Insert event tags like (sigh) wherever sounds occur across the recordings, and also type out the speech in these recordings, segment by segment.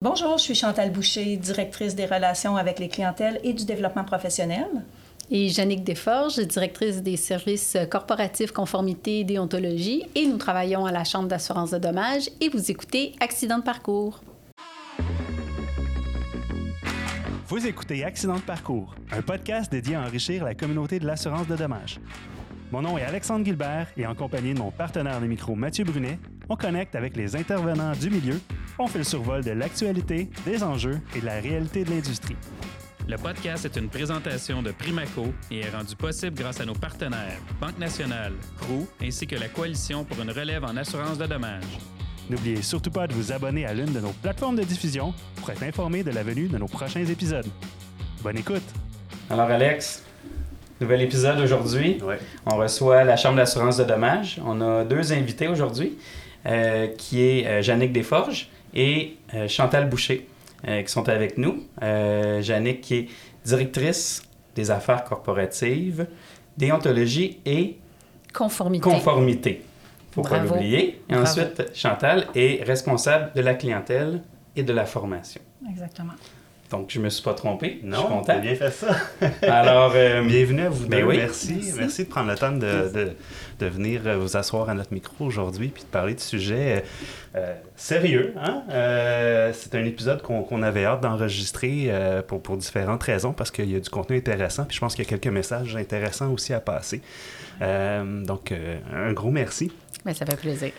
Bonjour, je suis Chantal Boucher, directrice des relations avec les clientèles et du développement professionnel. Et Jannick Desforges, directrice des services corporatifs, conformité et déontologie. Et nous travaillons à la Chambre d'assurance de dommages et vous écoutez Accident de parcours. Vous écoutez Accident de parcours, un podcast dédié à enrichir la communauté de l'assurance de dommages. Mon nom est Alexandre Gilbert et en compagnie de mon partenaire de micro Mathieu Brunet, on connecte avec les intervenants du milieu, on fait le survol de l'actualité, des enjeux et de la réalité de l'industrie. Le podcast est une présentation de Primaco et est rendu possible grâce à nos partenaires Banque Nationale, Crew ainsi que la Coalition pour une relève en assurance de dommages. N'oubliez surtout pas de vous abonner à l'une de nos plateformes de diffusion pour être informé de la venue de nos prochains épisodes. Bonne écoute! Alors Alex, nouvel épisode aujourd'hui. Ouais. On reçoit la Chambre d'assurance de dommages. On a deux invités aujourd'hui, qui est euh, Jannick Desforges et euh, Chantal Boucher, euh, qui sont avec nous. Euh, Jannick qui est directrice des affaires corporatives, déontologie et Conformité. conformité. Faut pas l'oublier. Et Bravo. ensuite, Chantal est responsable de la clientèle et de la formation. Exactement. Donc, je me suis pas trompé. je suis Non, content. bien fait ça. (laughs) Alors, euh, Bienvenue à vous Ben deux. oui. Merci. Merci. Merci. de prendre le temps de, de, de venir euh, vous asseoir à notre micro aujourd'hui puis de parler de sujets euh, euh, sérieux. Hein? Euh, c'est un épisode qu'on qu'on avait hâte d'enregistrer euh, pour, pour différentes raisons parce qu'il y a du contenu intéressant puis je pense qu'il y a quelques messages intéressants aussi à passer. Euh, donc, euh, un gros merci. Ben, ça fait plaisir.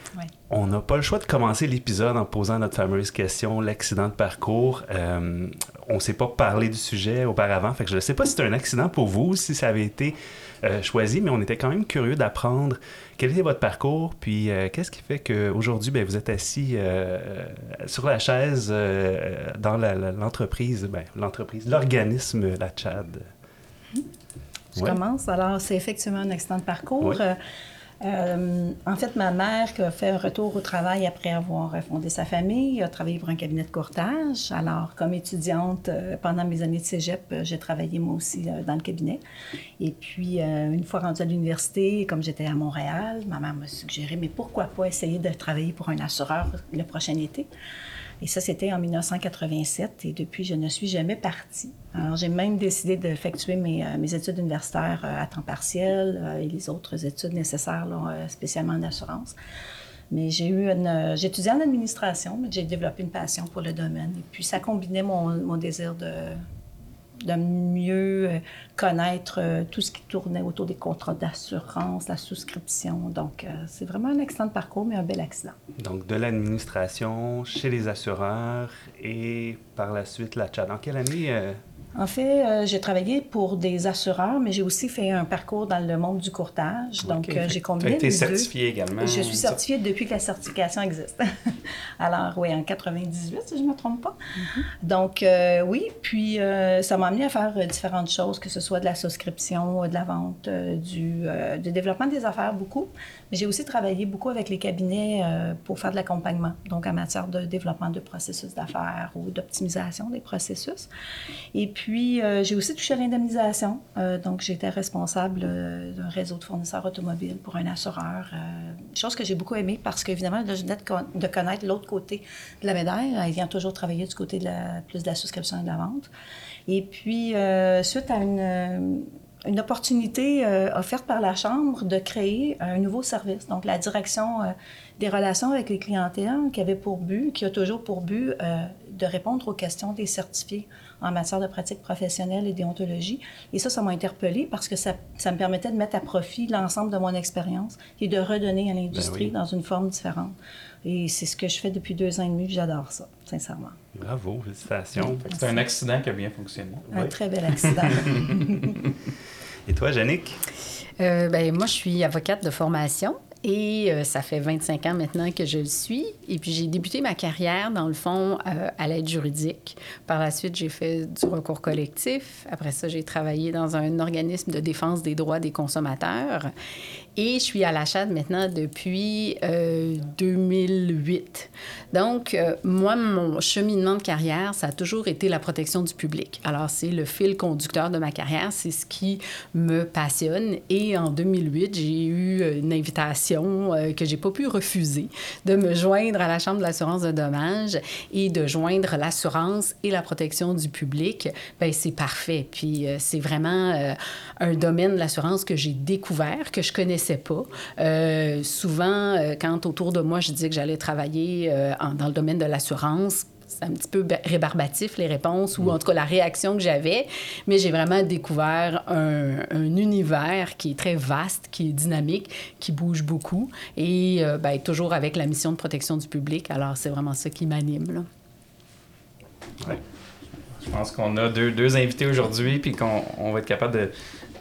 On n'a pas le choix de commencer l'épisode en posant notre fameuse question, l'accident de parcours. On ne s'est pas parlé du sujet auparavant, fait que je ne sais pas si c'est un accident pour vous, si ça avait été euh, choisi, mais on était quand même curieux d'apprendre quel était votre parcours, puis euh, qu'est-ce qui fait qu'aujourd'hui, ben, vous êtes assis euh, sur la chaise dans l'entreprise, ben, l'entreprise, l'organisme La Tchad. Je Ouais. commence. Alors, c'est effectivement un accident de parcours. Euh, en fait, ma mère qui a fait un retour au travail après avoir fondé sa famille, a travaillé pour un cabinet de courtage. Alors, comme étudiante, euh, pendant mes années de cégep, euh, j'ai travaillé moi aussi dans le cabinet. Et puis, une fois rendue à l'université, comme j'étais à Montréal, ma mère m'a suggéré, mais pourquoi pas essayer de travailler pour un assureur le prochain été? Et ça, c'était en 1987 et depuis, je ne suis jamais partie. Alors, j'ai même décidé d'effectuer mes, euh, mes études universitaires euh, à temps partiel euh, et les autres études nécessaires, spécialement en assurance. Mais j'ai eu étudié en administration, mais j'ai développé une passion pour le domaine. Et puis, ça combinait mon désir de, de mieux euh, connaître euh, tout ce qui tournait autour des contrats d'assurance, la souscription. Donc, euh, c'est vraiment un de parcours, mais un bel accident. Donc, de l'administration chez les assureurs et par la suite La Tchad. En quelle année En fait, euh, j'ai travaillé pour des assureurs, mais j'ai aussi fait un parcours dans le monde du courtage. Donc, Ok. euh, j'ai tu as combiné été les deux. certifié également. Je suis certifiée depuis que la certification existe. (laughs) Alors, oui, en 98, si je ne me trompe pas. Donc, euh, oui, puis euh, ça m'a amené à faire différentes choses, que ce soit de la souscription, de la vente, du, du développement des affaires, beaucoup. Mais j'ai aussi travaillé beaucoup avec les cabinets pour faire de l'accompagnement, donc en matière de développement de processus d'affaires ou d'optimisation des processus. Et puis, euh, j'ai aussi touché à l'indemnisation. Euh, donc, j'étais responsable euh, d'un réseau de fournisseurs automobiles pour un assureur. chose que j'ai beaucoup aimée parce qu'évidemment, je venais de, con- de connaître l'autre côté de la médaille, ayant toujours travaillé du côté de la, plus de la souscription et de la vente. Et puis, suite à une, une opportunité offerte par la Chambre de créer un nouveau service, donc la direction des relations avec les clientèles qui avait pour but, qui a toujours pour but de répondre aux questions des certifiés en matière de pratique professionnelle et déontologie. Et ça, ça m'a interpellée parce que ça, ça me permettait de mettre à profit l'ensemble de mon expérience et de redonner à l'industrie oui. dans une forme différente. Et c'est ce que je fais depuis deux ans et demi, j'adore ça, sincèrement. Bravo, félicitations. C'est un accident qui a bien fonctionné. Un très bel accident. (laughs) Et toi, Yannick? Euh, ben, moi, je suis avocate de formation et euh, ça fait 25 ans maintenant que je le suis. Et puis, j'ai débuté ma carrière, dans le fond, euh, à l'aide juridique. Par la suite, j'ai fait du recours collectif. Après ça, j'ai travaillé dans un organisme de défense des droits des consommateurs. Et je suis à la CHAD maintenant depuis euh, 2008. Donc, euh, moi, mon cheminement de carrière, ça a toujours été la protection du public. Alors, c'est le fil conducteur de ma carrière, c'est ce qui me passionne. Et en 2008, j'ai eu une invitation euh, que j'ai pas pu refuser de me joindre à la Chambre de l'assurance de dommages et de joindre l'assurance et la protection du public, ben c'est parfait. Puis euh, c'est vraiment euh, un domaine de l'assurance que j'ai découvert, que je connaissais pas. Euh, souvent, euh, quand autour de moi, je disais que j'allais travailler euh, en- dans le domaine de l'assurance, c'est un petit peu ba- rébarbatif les réponses ou en tout cas la réaction que j'avais, mais j'ai vraiment découvert un, un univers qui est très vaste, qui est dynamique, qui bouge beaucoup et euh, ben, toujours avec la mission de protection du public. Alors c'est vraiment ça qui m'anime. là. Je pense qu'on a deux, deux invités aujourd'hui, puis qu'on on va être capable de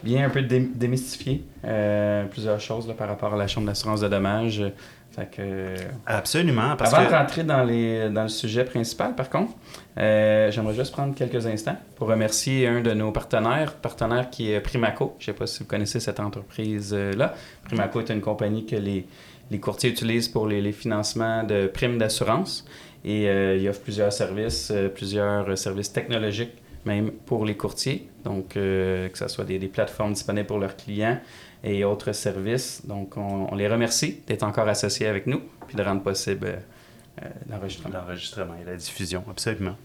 bien un peu dé- démystifier euh, plusieurs choses là, par rapport à la Chambre d'assurance de dommages. Fait que, Absolument, parce Avant que... de rentrer dans, les, dans le sujet principal, par contre, euh, j'aimerais juste prendre quelques instants pour remercier un de nos partenaires, partenaire qui est Primaco. Je ne sais pas si vous connaissez cette entreprise-là. Primaco est une compagnie que les, les courtiers utilisent pour les, les financements de primes d'assurance et euh, il offre plusieurs services, euh, plusieurs services technologiques même pour les courtiers. Donc, euh, que ce soit des, plateformes disponibles pour leurs clients et autres services. Donc, on, les remercie d'être encore associés avec nous puis de rendre possible euh, euh, l'enregistrement. Et la diffusion, absolument.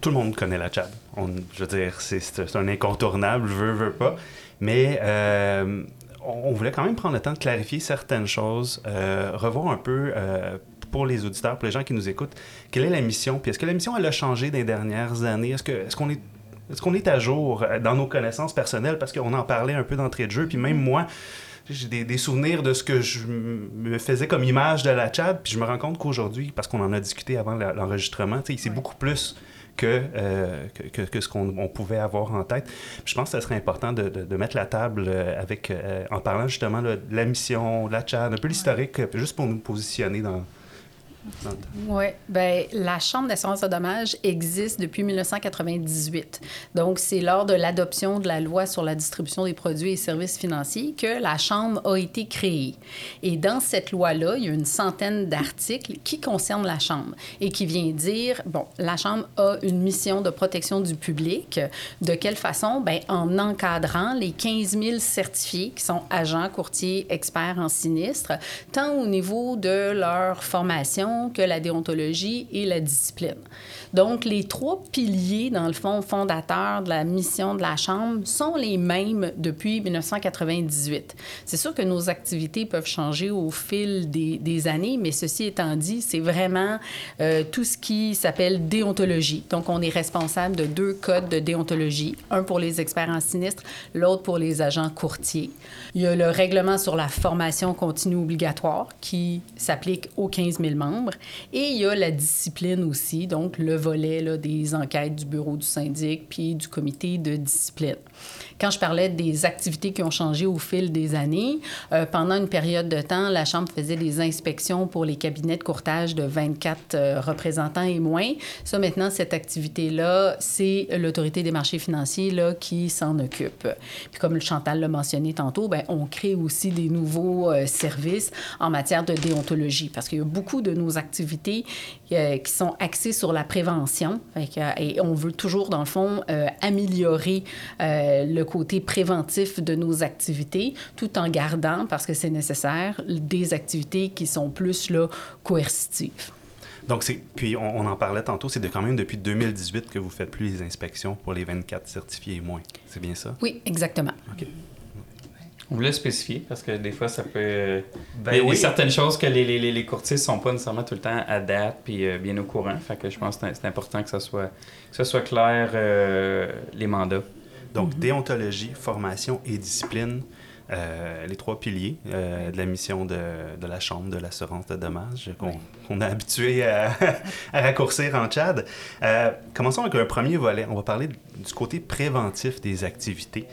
Tout le monde connaît la Chad. Je veux dire, c'est, un incontournable, veux, veux pas. Mais on, voulait quand même prendre le temps de clarifier certaines choses, revoir un peu pour les auditeurs, pour les gens qui nous écoutent, quelle est la mission, puis est-ce que la mission, elle a changé dans les dernières années? Est-ce, que, est-ce qu'on est est-ce qu'on est à jour euh, dans nos connaissances personnelles? Parce qu'on en parlait un peu d'entrée de jeu, puis même moi, j'ai des, des souvenirs de ce que je me faisais comme image de la Chad, puis je me rends compte qu'aujourd'hui, parce qu'on en a discuté avant l'enregistrement, c'est beaucoup plus que, euh, que, que- ce qu'on on pouvait avoir en tête. Puis je pense que ce serait important de, de- de mettre la table euh, avec, euh, en parlant justement là, de la mission, de la Chad, un peu l'historique, juste pour nous positionner dans... Oui, ben la Chambre d'assurance de dommages existe depuis 1998. Donc, c'est lors de l'adoption de la loi sur la distribution des produits et services financiers que la Chambre a été créée. Et dans cette loi-là, il y a une centaine d'articles qui concernent la Chambre et qui vient dire, bon, la Chambre a une mission de protection du public. De quelle façon? Ben, en encadrant les 15 000 certifiés qui sont agents, courtiers, experts en sinistre, tant au niveau de leur formation que la déontologie et la discipline. Donc, les trois piliers, dans le fond, fondateurs de la mission de la Chambre sont les mêmes depuis 1998. C'est sûr que nos activités peuvent changer au fil des, années, mais ceci étant dit, c'est vraiment euh, tout ce qui s'appelle déontologie. Donc, on est responsable de deux codes de déontologie, un pour les experts en sinistre, l'autre pour les agents courtiers. Il y a le règlement sur la formation continue obligatoire qui s'applique aux 15 000 membres et il y a la discipline aussi, donc le volet des enquêtes du bureau du syndic puis du comité de discipline. Quand je parlais des activités qui ont changé au fil des années, euh, pendant une période de temps, la Chambre faisait des inspections pour les cabinets de courtage de 24 euh, représentants et moins. Ça, maintenant, cette activité-là, c'est l'autorité des marchés financiers là, qui s'en occupe. Puis comme Chantal l'a mentionné tantôt, ben, on crée aussi des nouveaux euh, services en matière de déontologie parce qu'il y a beaucoup de nos activités qui sont axées sur la prévention. Et on veut toujours, dans le fond, améliorer euh, le côté préventif de nos activités tout en gardant, parce que c'est nécessaire, des activités qui sont plus là, coercitives. Donc, c'est, puis on, on en parlait tantôt, c'est de, quand même depuis 2018 que vous faites plus les inspections pour les 24 certifiés et moins. C'est bien ça? Oui, exactement. OK. On voulait spécifier parce que des fois, ça peut. Ben il y a oui. certaines choses que les, les, courtiers ne sont pas nécessairement tout le temps à date puis euh, bien au courant. Fait que je pense que c'est- c'est important que ça soit, que ça soit clair, euh, les mandats. Donc, déontologie, formation et discipline, euh, les trois piliers euh, de la mission de, de la Chambre de l'assurance de dommages qu'on est habitué à, (laughs) à raccourcir en Tchad. Euh, commençons avec un premier volet. On va parler du côté préventif des activités.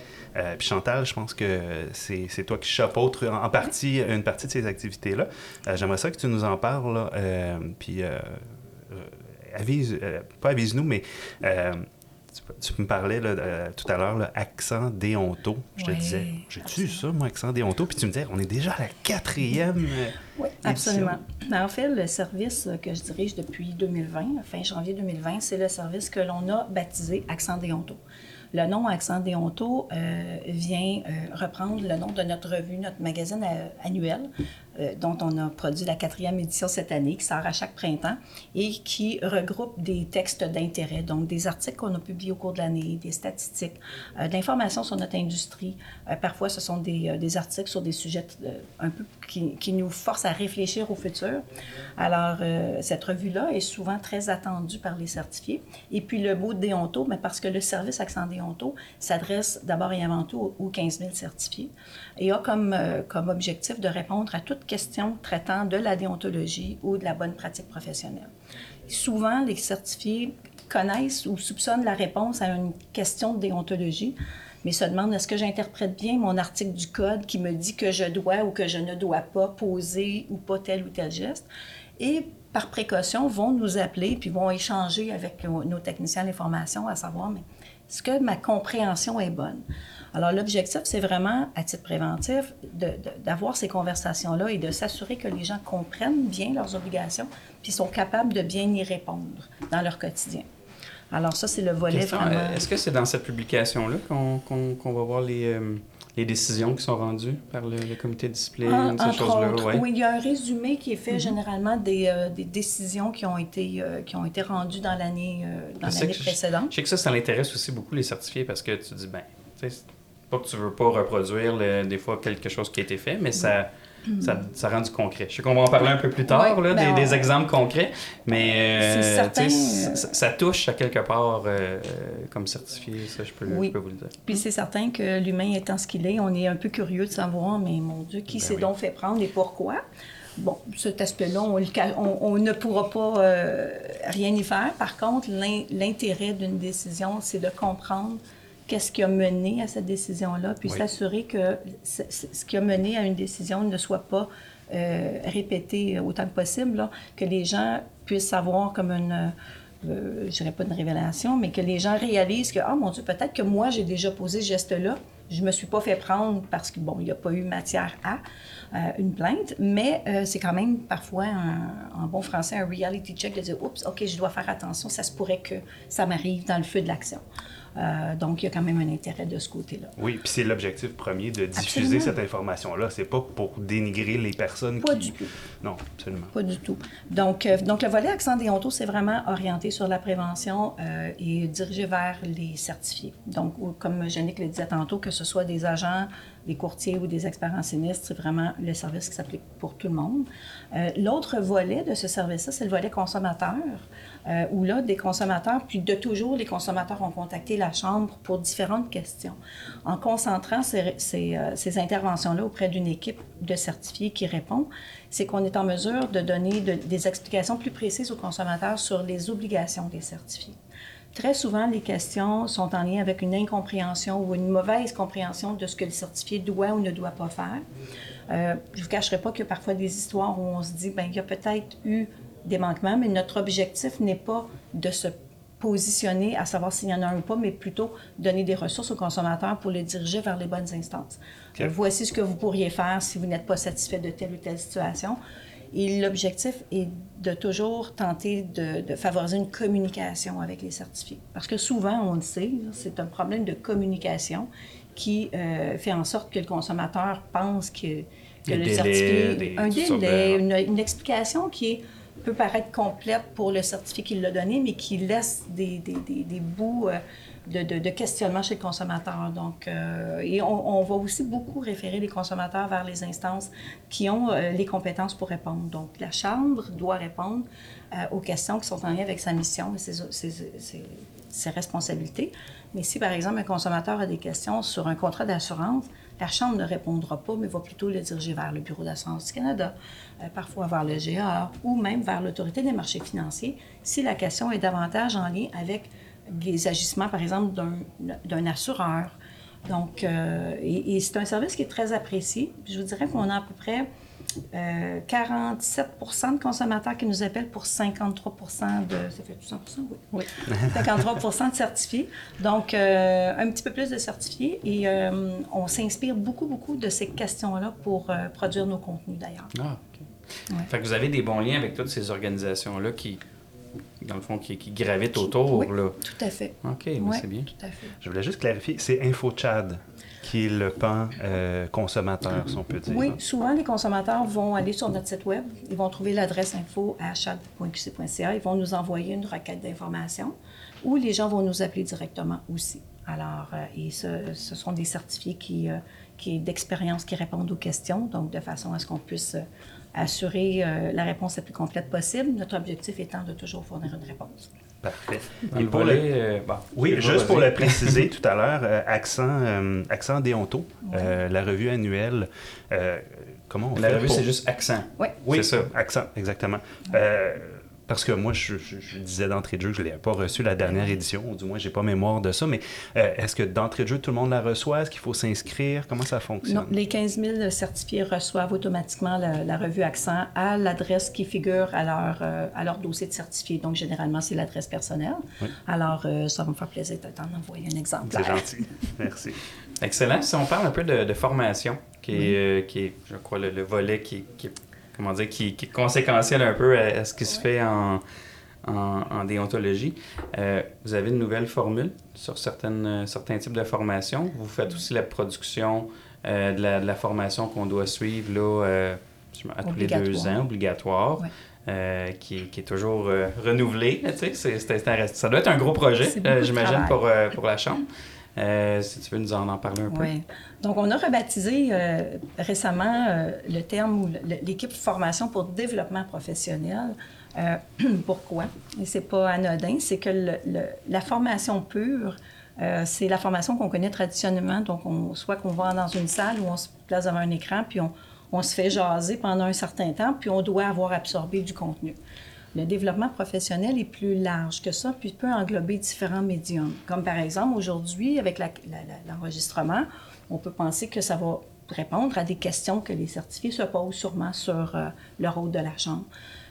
Puis Chantal, je pense que c'est toi qui chapeautes en en partie une partie de ces activités-là. J'aimerais ça que tu nous en parles. puis, avise, pas avise-nous, mais tu, tu me parlais là, euh, tout à l'heure, accent déonto. Je te Ouais, disais, j'ai-tu ça, moi, accent déonto? Puis tu me disais, on est déjà à la quatrième. euh, Oui, absolument. En fait, le service que je dirige depuis 2020, fin janvier 2020, c'est le service que l'on a baptisé Accent Déonto. Le nom Accent Déonto euh, vient euh, reprendre le nom de notre revue, notre magazine euh, annuel, euh, dont on a produit la quatrième édition cette année, qui sort à chaque printemps et qui regroupe des textes d'intérêt, donc des articles qu'on a publiés au cours de l'année, des statistiques, euh, de l'information sur notre industrie. Euh, parfois, ce sont des, euh, des articles sur des sujets un peu qui, nous forcent à réfléchir au futur. Alors, cette revue-là est souvent très attendue par les certifiés. Et puis, le mot déonto, mais parce que le service Accent Déonto s'adresse d'abord et avant tout aux 15 000 certifiés et a comme, comme objectif de répondre à toute question traitant de la déontologie ou de la bonne pratique professionnelle. Souvent, les certifiés connaissent ou soupçonnent la réponse à une question de déontologie, mais se demandent est-ce que j'interprète bien mon article du code qui me dit que je dois ou que je ne dois pas poser ou pas tel ou tel geste? Et par précaution, vont nous appeler puis vont échanger avec nos, techniciens d'information à savoir, mais est-ce que ma compréhension est bonne? Alors, l'objectif, c'est vraiment, à titre préventif, d'avoir ces conversations-là et de s'assurer que les gens comprennent bien leurs obligations puis sont capables de bien y répondre dans leur quotidien. Alors, ça, c'est le volet Question, vraiment... euh, Est-ce que c'est dans cette publication-là qu'on va voir les, euh, les décisions qui sont rendues par le, le comité de discipline, En- ces choses-là? ouais. oui, il y a un résumé qui est fait Mhm. généralement des, euh, des décisions qui ont été, euh, qui ont été rendues dans l'année euh, dans Je je- précédente. Je sais que ça, ça l'intéresse aussi beaucoup les certifiés parce que tu dis, ben, tu sais, c'est pas que tu veux pas reproduire le- des fois quelque chose qui a été fait, mais ça, ça, ça rend du concret. Je sais qu'on va en parler un peu plus tard, Ouais, là, ben, des, exemples concrets, mais euh, certain, euh, ça, ça touche à quelque part euh, comme certifié, ça, je peux, Oui. je peux vous le dire. Puis c'est certain que l'humain étant ce qu'il est, on est un peu curieux de savoir, mais mon Dieu, qui Ben s'est oui. donc fait prendre et pourquoi? Bon, cet aspect-là, on, ne pourra pas euh, rien y faire. Par contre, l'in- l'intérêt d'une décision, c'est de comprendre qu'est-ce qui a mené à cette décision-là, puis Oui. s'assurer que ce, qui a mené à une décision ne soit pas euh, répété autant que possible, là, que les gens puissent savoir comme une, euh, je dirais pas une révélation, mais que les gens réalisent que, ah mon Dieu, peut-être que moi, j'ai déjà posé ce geste-là, je me suis pas fait prendre parce que, bon, il n'y a pas eu matière à euh, une plainte, mais euh, c'est quand même parfois, en bon français, un reality check de dire, oups, OK, je dois faire attention, ça se pourrait que ça m'arrive dans le feu de l'action. Euh, donc, il y a quand même un intérêt de ce côté-là. Oui, puis c'est l'objectif premier de diffuser Absolument. cette information-là. C'est pas pour dénigrer les personnes Pas qui... du tout. Non, absolument. Pas du tout. Donc, euh, donc le volet accent déonto, c'est vraiment orienté sur la prévention euh, et dirigé vers les certifiés. Donc, comme Jannick le disait tantôt, que ce soit des agents, des courtiers ou des experts en sinistre, c'est vraiment le service qui s'applique pour tout le monde. L'autre volet de ce service-là, c'est le volet consommateur, euh, où là, des consommateurs, puis de toujours, les consommateurs ont contacté la Chambre pour différentes questions. En concentrant ces, ces, euh, interventions-là auprès d'une équipe de certifiés qui répond, c'est qu'on est en mesure de donner de- des explications plus précises aux consommateurs sur les obligations des certifiés. Très souvent, les questions sont en lien avec une incompréhension ou une mauvaise compréhension de ce que le certifié doit ou ne doit pas faire. Euh, je ne vous cacherai pas a parfois des histoires où on se dit, ben il y a peut-être eu des manquements, mais notre objectif n'est pas de se positionner à savoir s'il y en a un ou pas, mais plutôt donner des ressources aux consommateurs pour les diriger vers les bonnes instances. Voici ce que vous pourriez faire si vous n'êtes pas satisfait de telle ou telle situation. Et l'objectif est de toujours tenter de, de favoriser une communication avec les certifiés. Parce que souvent, on le sait, c'est un problème de communication qui euh, fait en sorte que le consommateur pense que, le délais, certifié... des- un délai, de- une, une explication qui est- peut paraître complète pour le certifié qui l'a donné, mais qui laisse des, des, des, des bouts euh, de, de, questionnement chez le consommateur. Donc, euh, et on, on va aussi beaucoup référer les consommateurs vers les instances qui ont euh, les compétences pour répondre. Donc, la Chambre doit répondre aux questions qui sont en lien avec sa mission et ses, ses- ses responsabilités. Mais si, par exemple, un consommateur a des questions sur un contrat d'assurance, la Chambre ne répondra pas, mais va plutôt le diriger vers le Bureau d'assurance du Canada, euh, parfois vers le GA ou même vers l'Autorité des marchés financiers, si la question est davantage en lien avec les agissements, par exemple, d'un- assureur. Donc, euh, c'est un service qui est très apprécié. Je vous dirais qu'on a à peu près euh, 47% de consommateurs qui nous appellent pour 53 de... Ça fait 100 oui. Oui. (laughs) 53 de certifiés. Donc, euh, un petit peu plus de certifiés. Et euh, on s'inspire beaucoup, beaucoup de ces questions-là pour euh, produire nos contenus, d'ailleurs. Ah, OK. Ouais. Fait que vous avez des bons liens avec toutes ces organisations-là qui dans le fond, qui, qui gravitent autour. Oui. Là. Tout à fait. OK, c'est bien. Tout à fait. Je voulais juste clarifier, c'est InfoChad qui est le pan euh, consommateur, si on peut dire. Oui, souvent, les consommateurs vont aller sur notre site Web, ils vont trouver l'adresse info à chad.qc.ca, ils vont nous envoyer une requête d'information ou les gens vont nous appeler directement aussi. Alors, euh, et ce, ce sont des certifiés qui, euh, qui d'expérience qui répondent aux questions, donc de façon à ce qu'on puisse assurer la réponse la plus complète possible, notre objectif étant de toujours fournir une réponse. Parfait. Et pour volet, le- euh, bon, Oui, juste pour le préciser (laughs) tout à l'heure, euh, accent, euh, accent déonto, euh, la revue annuelle. comment on La fait revue, pour- c'est juste accent. Oui, Oui, C'est ça. accent, exactement. Parce que moi, je, je- je disais d'entrée de jeu que je ne l'ai pas reçu la dernière édition, ou du moins, je n'ai pas mémoire de ça, mais euh, est-ce que d'entrée de jeu, tout le monde la reçoit? Est-ce qu'il faut s'inscrire? Comment ça fonctionne? Non, les 15 000 certifiés reçoivent automatiquement la, la revue Accent à l'adresse qui figure à leur, euh, à leur dossier de certifié. Donc, généralement, c'est l'adresse personnelle. Alors, euh, ça va me faire plaisir de t'en envoyer un exemple. C'est gentil. Merci. Excellent. Si on parle un peu de, de formation, qui est, qui est, je crois, le, le volet qui, qui est, comment dire, qui, qui est conséquentiel un peu à, à ce qui se fait en, en, en déontologie. Euh, vous avez une nouvelle formule sur certaines, euh, certains types de formations. Vous faites aussi la production euh, de, la, de la formation qu'on doit suivre là, euh, à tous les deux ans, obligatoire. Ouais. euh, qui, est- qui est toujours euh, renouvelé. un- ça doit être un gros projet, euh, j'imagine, pour, pour la Chambre. (laughs) Euh, si tu veux nous en, en parler un peu. Oui. Donc, on a rebaptisé euh, récemment euh, le terme ou l'équipe formation pour développement professionnel. (clears throat) Pourquoi? Et c'est pas anodin, c'est que la formation pure, c'est la formation qu'on connaît traditionnellement. Donc, on, soit qu'on va dans une salle où on se place devant un écran, puis on se fait jaser pendant un certain temps, puis on doit avoir absorbé du contenu. Le développement professionnel est plus large que ça, puis peut englober différents médiums. Comme par exemple, aujourd'hui, avec l'enregistrement, on peut penser que ça va répondre à des questions que les certifiés se posent sûrement sur euh, le rôle de la Chambre.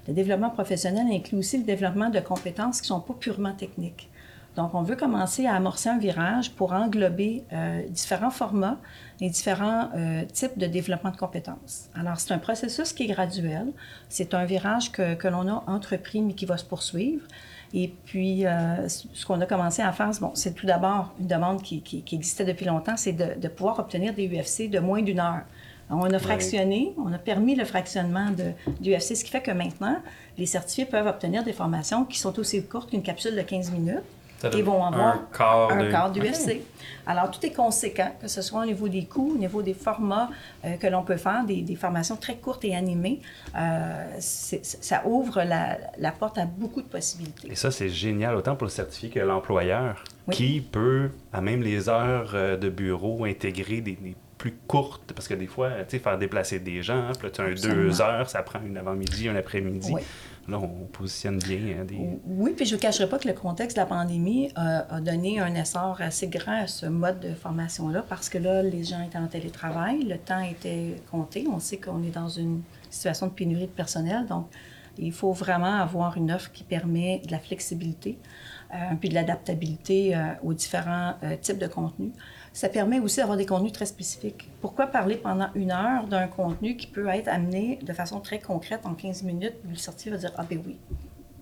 Le développement professionnel inclut aussi le développement de compétences qui ne sont pas purement techniques. Donc, on veut commencer à amorcer un virage pour englober euh, différents formats et différents euh, types de développement de compétences. Alors, c'est un processus qui est graduel. C'est un virage que, que l'on a entrepris, mais qui va se poursuivre. Et puis, euh, ce qu'on a commencé à faire, c'est- bon, c'est tout d'abord une demande qui, qui- qui existait depuis longtemps, c'est de, de pouvoir obtenir des UFC de moins d'une heure. Alors, on a fractionné, on a permis le fractionnement de, du UFC, ce qui fait que maintenant, les certifiés peuvent obtenir des formations qui sont aussi courtes qu'une capsule de 15 minutes. Ils vont avoir un quart un de- quart du Ok. UFC. Alors, tout est conséquent, que ce soit au niveau des coûts, au niveau des formats euh, que l'on peut faire, des, des formations très courtes et animées. Euh, ça ouvre la, la porte à beaucoup de possibilités. Et ça, c'est génial, autant pour le certifié que l'employeur, Oui. qui peut, à même les heures euh, de bureau, intégrer des, des plus courtes, parce que des fois, tu sais, faire déplacer des gens, hein, puis là, tu as un deux heures, ça prend une avant-midi, un après-midi. Oui. Là, on positionne bien hein, des... Oui, puis je ne cacherai pas que le contexte de la pandémie euh, a donné un essor assez grand à ce mode de formation-là parce que là, les gens étaient en télétravail, le temps était compté. On sait qu'on est dans une situation de pénurie de personnel, donc il faut vraiment avoir une offre qui permet de la flexibilité euh, puis de l'adaptabilité euh, aux différents types de contenus. Ça permet aussi d'avoir des contenus très spécifiques. Pourquoi parler pendant une heure d'un contenu qui peut être amené de façon très concrète en 15 minutes, le certifié va dire Ah, ben oui,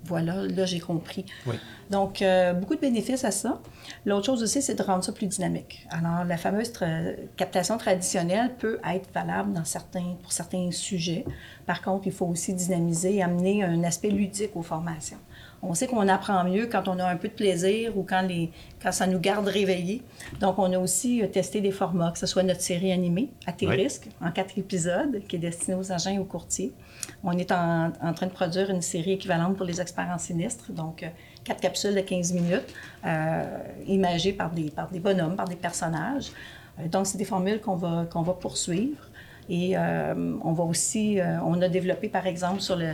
voilà, là, j'ai compris. Oui. Donc, euh, beaucoup de bénéfices à ça. L'autre chose aussi, c'est de rendre ça plus dynamique. Alors, la fameuse tra- captation traditionnelle peut être valable dans certains, pour certains sujets. Par contre, il faut aussi dynamiser et amener un aspect ludique aux formations. On sait qu'on apprend mieux quand on a un peu de plaisir ou quand, les, quand ça nous garde réveillés. Donc, on a aussi euh, testé des formats, que ce soit notre série animée, à tes Oui. risques, en quatre épisodes, qui est destinée aux agents et aux courtiers. On est en, en train de produire une série équivalente pour les experts en sinistre, donc euh, quatre capsules de 15 minutes, euh, imagées par des, par des bonhommes, par des personnages. Donc, c'est des formules qu'on va, qu'on va poursuivre. Et euh, on va aussi, euh, on a développé par exemple sur le,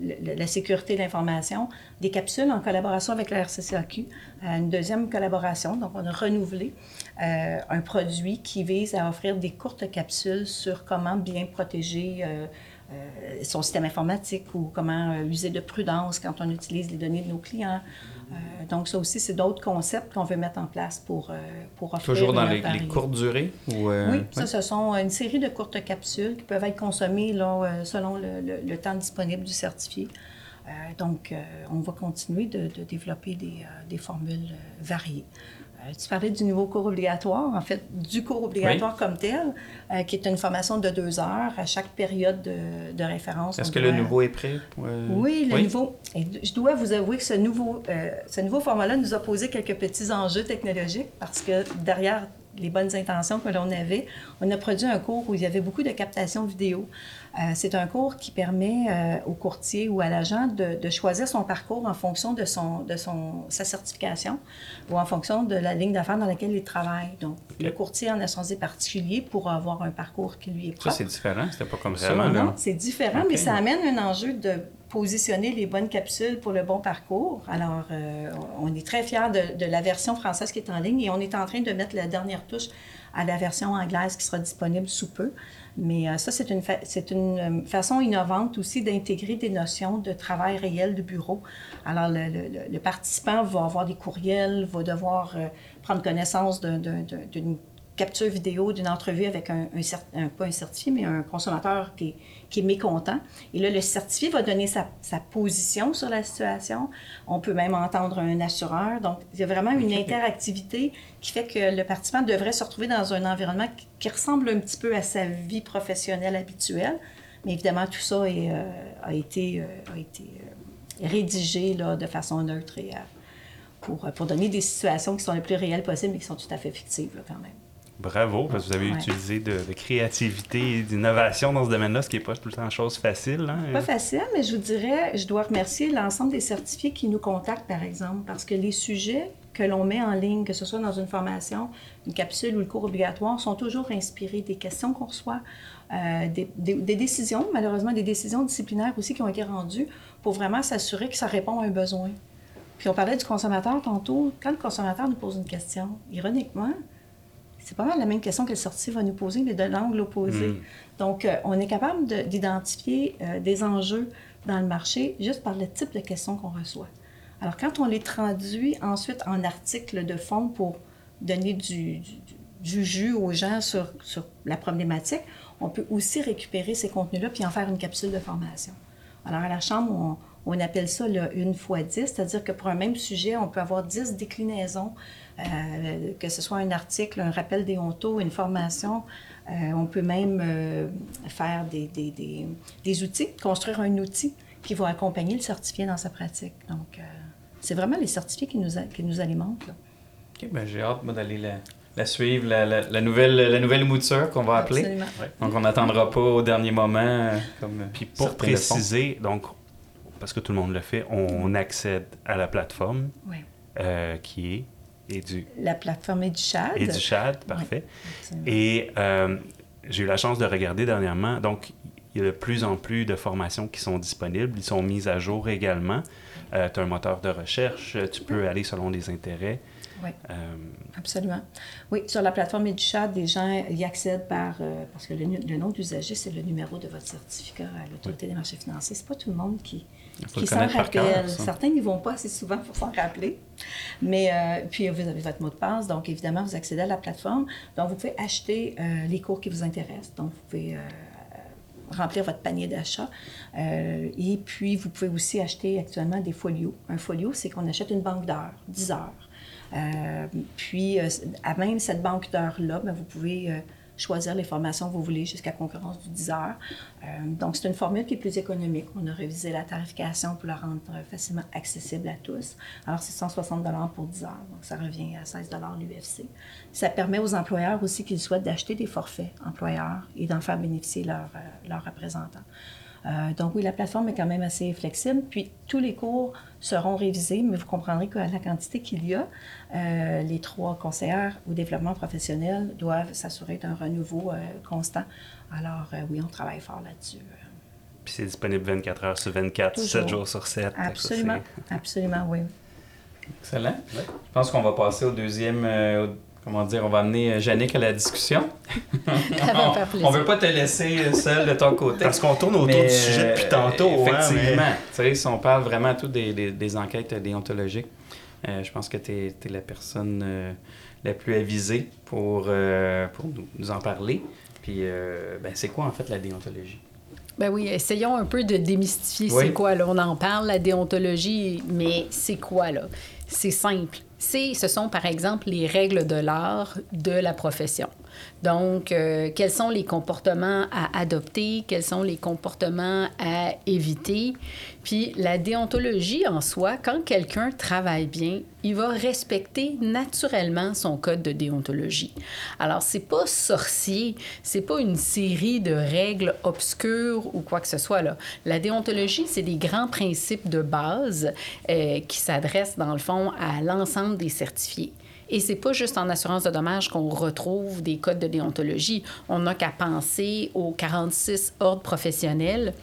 la sécurité de l'information des capsules en collaboration avec la RCCAQ. Euh, une deuxième collaboration, donc on a renouvelé euh, un produit qui vise à offrir des courtes capsules sur comment bien protéger euh, son système informatique ou comment user de prudence quand on utilise les données de nos clients. Euh, donc ça aussi, c'est d'autres concepts qu'on veut mettre en place pour, euh, pour offrir Toujours dans les, courtes durées? Ou, euh, Oui, ça, ce sont une série de courtes capsules qui peuvent être consommées là, euh, selon le, le- le temps disponible du certifié. donc, on va continuer de, de développer des, des formules variées. Euh, tu parlais du nouveau cours obligatoire, en fait, du cours obligatoire comme tel, euh, qui est une formation de deux heures à chaque période de, de référence. Est-ce que le nouveau est prêt? Euh, oui, le nouveau. Et je dois vous avouer que ce nouveau, ce nouveau format-là nous a posé quelques petits enjeux technologiques parce que derrière les bonnes intentions que l'on avait, on a produit un cours où il y avait beaucoup de captation vidéo. Euh, c'est un cours qui permet euh, au courtier ou à l'agent de, choisir son parcours en fonction de, son, de son, sa certification ou en fonction de la ligne d'affaires dans laquelle il travaille. Donc, le courtier en assurance particulier pour avoir un parcours qui lui est propre. Ça, c'est différent. C'était pas comme ça. Non, c'est différent, mais ça amène un enjeu de positionner les bonnes capsules pour le bon parcours. Alors, euh, on est très fiers de, de, la version française qui est en ligne et on est en train de mettre la dernière touche à la version anglaise qui sera disponible sous peu. Mais euh, ça, c'est une, une euh, façon innovante aussi d'intégrer des notions de travail réel de bureau. Alors, le, le, participant va avoir des courriels, va devoir prendre connaissance d'une capture vidéo d'une entrevue avec un, un, pas un certifié, mais un consommateur qui est, qui est mécontent. Et là, le certifié va donner sa, sa, position sur la situation. On peut même entendre un assureur. Donc, il y a vraiment une interactivité qui fait que le participant devrait se retrouver dans un environnement qui, ressemble un petit peu à sa vie professionnelle habituelle. Mais évidemment, tout ça est, euh, a été, euh, a été euh, rédigé là, de façon neutre et pour, pour donner des situations qui sont les plus réelles possibles, mais qui sont tout à fait fictives quand même. Bravo, parce que vous avez utilisé de, créativité et d'innovation dans ce domaine-là, ce qui n'est pas tout le temps chose facile. Hein? Pas facile, mais je vous dirais, je dois remercier l'ensemble des certifiés qui nous contactent, par exemple, parce que les sujets que l'on met en ligne, que ce soit dans une formation, une capsule ou le cours obligatoire, sont toujours inspirés des questions qu'on reçoit, euh, des, des, décisions, malheureusement des décisions disciplinaires aussi qui ont été rendues pour vraiment s'assurer que ça répond à un besoin. Puis on parlait du consommateur tantôt. Quand le consommateur nous pose une question, ironiquement, c'est pas mal la même question que le sorti va nous poser, mais de l'angle opposé. Hmm. Donc, euh, on est capable d'identifier euh, des enjeux dans le marché juste par le type de questions qu'on reçoit. Alors, quand on les traduit ensuite en articles de fond pour donner du, du, jus aux gens sur, sur, la problématique, on peut aussi récupérer ces contenus-là puis en faire une capsule de formation. Alors, à la Chambre, on, on appelle ça le une fois dix, c'est-à-dire que pour un même sujet, on peut avoir dix déclinaisons, euh, que ce soit un article, un rappel des hontos, une formation. Euh, on peut même euh, faire des, des, des, des, outils, construire un outil qui va accompagner le certifié dans sa pratique. Donc, c'est vraiment les certifiés qui nous, qui nous alimentent. OK, bien, j'ai hâte d'aller la, la, suivre, la, la, nouvelle, la nouvelle mouture qu'on va appeler. Donc, on n'attendra pas au dernier moment. Comme Puis pour préciser, donc parce que tout le monde le fait, on accède à la plateforme euh, qui est La plateforme EduChad. EduChad, parfait. Et euh, j'ai eu la chance de regarder dernièrement. Donc, il y a de plus en plus de formations qui sont disponibles. Ils sont mises à jour également. Euh, tu as un moteur de recherche. Tu peux aller selon les intérêts. Oui, euh, absolument. Oui, sur la plateforme EduChat, des gens y accèdent par, euh, parce que le, nom d'usager, c'est le numéro de votre certificat à l'autorité des marchés financiers. C'est pas tout le monde qui, qui s'en rappelle. Certains n'y vont pas assez souvent pour s'en rappeler. Mais euh, puis, vous avez votre mot de passe, donc évidemment, vous accédez à la plateforme. Donc, vous pouvez acheter les cours qui vous intéressent. Donc, vous pouvez remplir votre panier d'achat. et puis, vous pouvez aussi acheter actuellement des folios. Un folio, c'est qu'on achète une banque d'heures, 10 heures. Euh, puis, euh, à même cette banque d'heures-là, ben, vous pouvez euh, choisir les formations que vous voulez jusqu'à concurrence du 10 heures. donc, c'est une formule qui est plus économique. On a révisé la tarification pour la rendre facilement accessible à tous. Alors, c'est 160 pour 10 heures, donc ça revient à 16 l'UFC. Ça permet aux employeurs aussi qu'ils souhaitent d'acheter des forfaits employeurs et d'en faire bénéficier leurs représentants. Euh, donc oui, la plateforme est quand même assez flexible. Puis tous les cours seront révisés, mais vous comprendrez qu'à la quantité qu'il y a, euh, les trois conseillères au développement professionnel doivent s'assurer d'un renouveau euh, constant. Alors oui, on travaille fort là-dessus. Puis c'est disponible 24 heures sur 24, 7 jours sur 7. Absolument, absolument, oui. Excellent. Je pense qu'on va passer au deuxième, comment dire, on va amener Jannick à la discussion. (laughs) on, ne veut pas te laisser seul de ton côté. Parce qu'on tourne autour du sujet depuis tantôt. Hein, effectivement. Tu sais, si on parle vraiment tout des, des, enquêtes déontologiques, euh, je pense que tu es, la personne euh, la plus avisée pour, euh, pour nous, en parler. Puis, ben, c'est quoi en fait la déontologie? Ben oui, essayons un peu de démystifier Oui. c'est quoi. Là. On en parle, la déontologie, mais c'est quoi là? C'est simple. C'est, ce sont par exemple les règles de l'art de la profession. Donc, euh, quels sont les comportements à adopter, quels sont les comportements à éviter? Puis la déontologie en soi, quand quelqu'un travaille bien, il va respecter naturellement son code de déontologie. Alors, c'est pas sorcier, c'est pas une série de règles obscures ou quoi que ce soit là. La déontologie, c'est des grands principes de base euh, qui s'adressent dans le fond à l'ensemble des certifiés. Et c'est pas juste en assurance de dommages qu'on retrouve des codes de déontologie. On n'a qu'à penser aux 46 ordres professionnels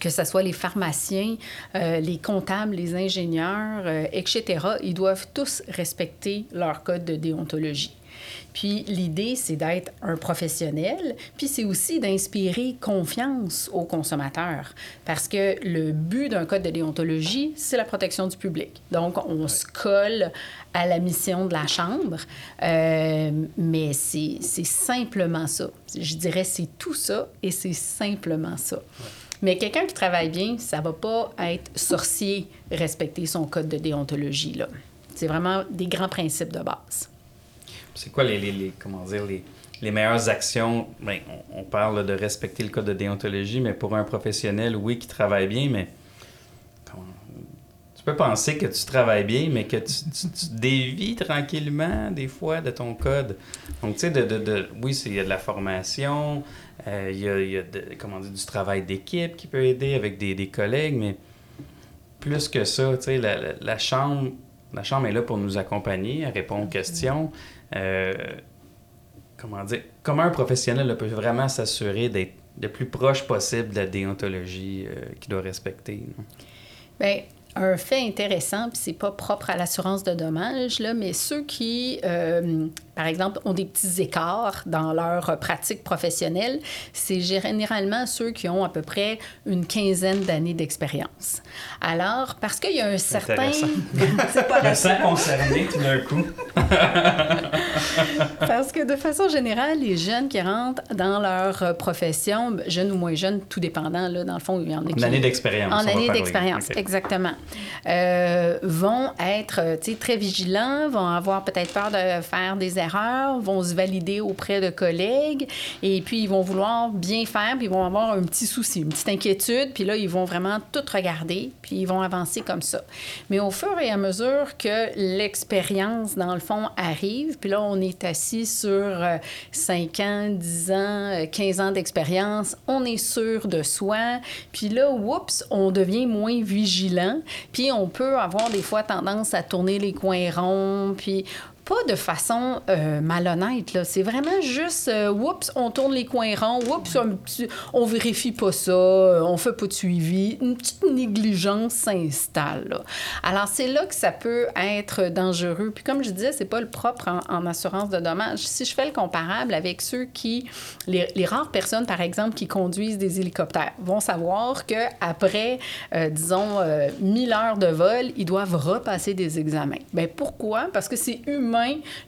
que ce soit les pharmaciens, euh, les comptables, les ingénieurs, euh, etc., ils doivent tous respecter leur code de déontologie. Puis l'idée, c'est d'être un professionnel, puis c'est aussi d'inspirer confiance aux consommateurs, parce que le but d'un code de déontologie, c'est la protection du public. Donc, on se colle à la mission de la Chambre, euh, mais c'est c'est simplement ça. Je dirais c'est tout ça et c'est simplement ça. Mais quelqu'un qui travaille bien, ça va pas être sorcier, respecter son code de déontologie. là. C'est vraiment des grands principes de base. C'est quoi les, les, les- comment dire, les, les meilleures actions? Ben, on, on parle de respecter le code de déontologie, mais pour un professionnel, oui, qui travaille bien, mais tu peux penser que tu travailles bien, mais que tu, tu, tu dévies tranquillement, des fois, de ton code. Donc, tu sais, de, de, de- oui, il y a de la formation, euh, il y a, il y a de- comment dire, du travail d'équipe qui peut aider avec des, des collègues, mais plus que ça, tu sais, la, la, la chambre, la chambre est là pour nous accompagner, à répondre aux questions. Euh, comment dire, comment un professionnel peut vraiment s'assurer d'être le plus proche possible de la déontologie euh, qu'il doit respecter. Bien, un fait intéressant, puis c'est pas propre à l'assurance de dommages, là, mais ceux qui, euh, par exemple, ont des petits écarts dans leur pratique professionnelle, c'est généralement ceux qui ont à peu près une quinzaine d'années d'expérience. Alors, parce qu'il y a un certain... C'est pas sens concerné tout d'un coup. (laughs) Parce que de façon générale, les jeunes qui rentrent dans leur euh, profession, ben, jeunes ou moins jeunes, tout dépendant, là, dans le fond, il y en a Une qui... année d'expérience. on En année d'expérience, Ok. exactement. Euh, vont être euh, tu sais, très vigilants, vont avoir peut-être peur de faire des erreurs, vont se valider auprès de collègues, et puis ils vont vouloir bien faire, puis ils vont avoir un petit souci, une petite inquiétude, puis là, ils vont vraiment tout regarder, puis ils vont avancer comme ça. Mais au fur et à mesure que l'expérience, dans le fond, arrive, puis là, on est assis sur euh, 5 ans, 10 ans, euh, 15 ans d'expérience, on est sûr de soi, puis là, oups, on devient moins vigilant, puis on peut avoir des fois tendance à tourner les coins ronds, puis pas de façon euh, malhonnête. C'est vraiment juste, euh, oups, on tourne les coins ronds, oups, petit- on vérifie pas ça, euh, on fait pas de suivi, une petite négligence s'installe. Alors, c'est là que ça peut être dangereux. Puis comme je disais, c'est pas le propre en, assurance de dommages. Si je fais le comparable avec ceux qui, les, rares personnes, par exemple, qui conduisent des hélicoptères, vont savoir que après, euh, disons, euh, 1000 heures de vol, ils doivent repasser des examens. Ben pourquoi? Parce que c'est humain,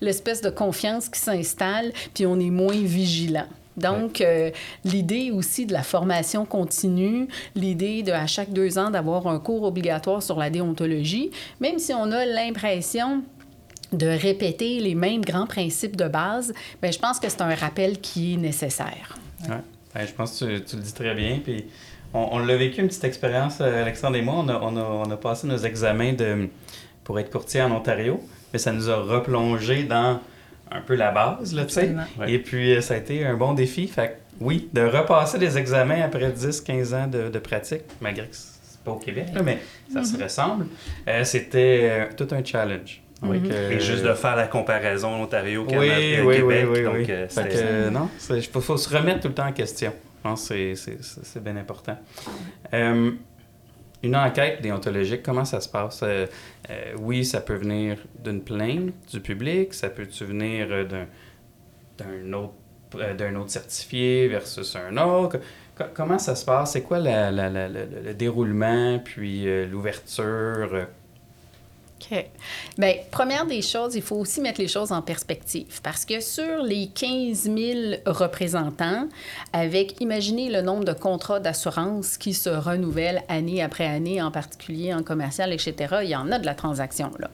l'espèce de confiance qui s'installe, puis on est moins vigilant. Donc, euh, l'idée aussi de la formation continue, l'idée de à chaque deux ans d'avoir un cours obligatoire sur la déontologie, même si on a l'impression de répéter les mêmes grands principes de base, ben, je pense que c'est un rappel qui est nécessaire. Ouais. Ben, je pense que tu, tu le dis très bien. Puis on, on l'a vécu une petite expérience, euh, Alexandre et moi. On a, on a, on a passé nos examens de, pour être courtier en Ontario, mais ça nous a replongé dans un peu la base, là, tu sais. Ouais. Et puis, euh, ça a été un bon défi. Fait que, oui, de repasser des examens après 10-15 ans de, de pratique, malgré que c'est pas au Québec, là, mais ça se ressemble, euh, c'était euh, tout un challenge. Avec, euh, Et juste de faire la comparaison Ontario, oui, Canada, oui, oui, Québec. oui, donc, oui. euh, Fait que, euh, non, il faut, faut se remettre tout le temps en question. Je pense que c'est- c'est- c'est c'est bien important. Une enquête déontologique, comment ça se passe? Euh, euh, oui, ça peut venir d'une plainte du public, ça peut-tu venir euh, d'un d'un autre, d'un autre certifié versus un autre? Co- comment ça se passe? C'est quoi la- la- le déroulement, puis l'ouverture? OK. Bien, première des choses, il faut aussi mettre les choses en perspective parce que sur les 15 000 représentants, avec, imaginez le nombre de contrats d'assurance qui se renouvellent année après année, en particulier en commercial, etc., il y en a de la transaction. Là.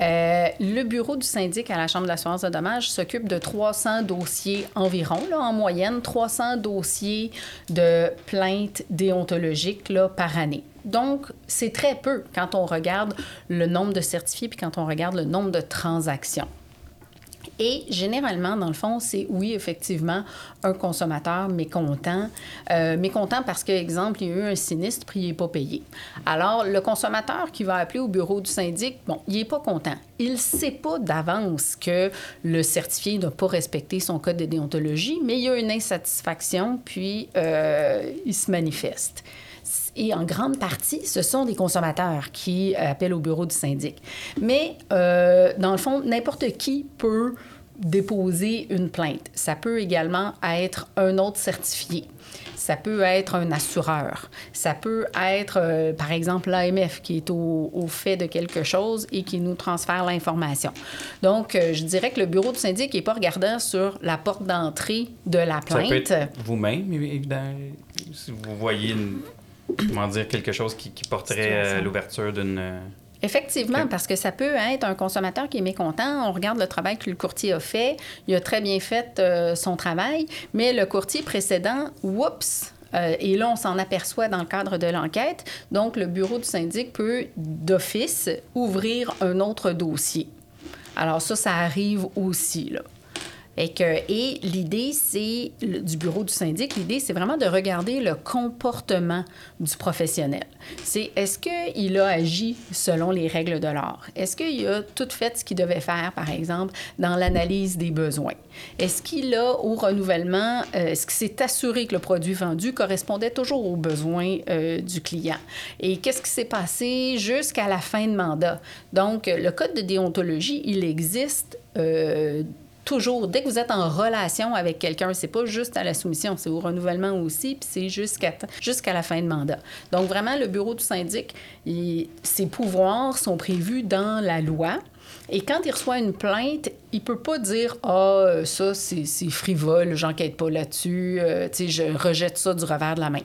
Euh, le bureau du syndic à la Chambre d'assurance de dommages s'occupe de 300 dossiers environ, là, en moyenne, 300 dossiers de plaintes déontologiques là, par année. Donc, c'est très peu quand on regarde le nombre de certifiés puis quand on regarde le nombre de transactions. Et généralement, dans le fond, c'est oui, effectivement, un consommateur mécontent. Euh, mécontent parce que, exemple, il y a eu un sinistre puis il n'est pas payé. Alors, le consommateur qui va appeler au bureau du syndic, bon, il n'est pas content. Il ne sait pas d'avance que le certifié n'a pas respecté son code de déontologie, mais il y a une insatisfaction puis euh, il se manifeste et en grande partie, ce sont des consommateurs qui appellent au bureau du syndic. Mais euh, dans le fond, n'importe qui peut déposer une plainte. Ça peut également être un autre certifié. Ça peut être un assureur. Ça peut être, euh, par exemple, l'AMF qui est au, au, fait de quelque chose et qui nous transfère l'information. Donc, euh, je dirais que le bureau du syndic n'est pas regardant sur la porte d'entrée de la plainte. Ça peut être vous-même, évidemment, si vous voyez une comment dire, quelque chose qui, qui porterait à l'ouverture d'une... Euh, Effectivement, parce que ça peut être un consommateur qui est mécontent. On regarde le travail que le courtier a fait. Il a très bien fait euh, son travail, mais le courtier précédent, oups, euh, et là, on s'en aperçoit dans le cadre de l'enquête. Donc, le bureau du syndic peut, d'office, ouvrir un autre dossier. Alors ça, ça arrive aussi. Là. Et, et l'idée, c'est, du bureau du syndic, l'idée, c'est vraiment de regarder le comportement du professionnel. C'est est-ce qu'il a agi selon les règles de l'art? Est-ce qu'il a tout fait ce qu'il devait faire, par exemple, dans l'analyse des besoins? Est-ce qu'il a, au renouvellement, euh, est-ce qu'il s'est assuré que le produit vendu correspondait toujours aux besoins euh, du client? Et qu'est-ce qui s'est passé jusqu'à la fin de mandat? Donc, le code de déontologie, il existe euh, toujours, dès que vous êtes en relation avec quelqu'un, c'est pas juste à la soumission, c'est au renouvellement aussi, puis c'est jusqu'à jusqu'à la fin de mandat. Donc vraiment, le bureau du syndic, ses pouvoirs sont prévus dans la loi. Et quand il reçoit une plainte, il peut pas dire ah ça c'est frivole, j'enquête pas là-dessus, euh, je rejette ça du revers de la main.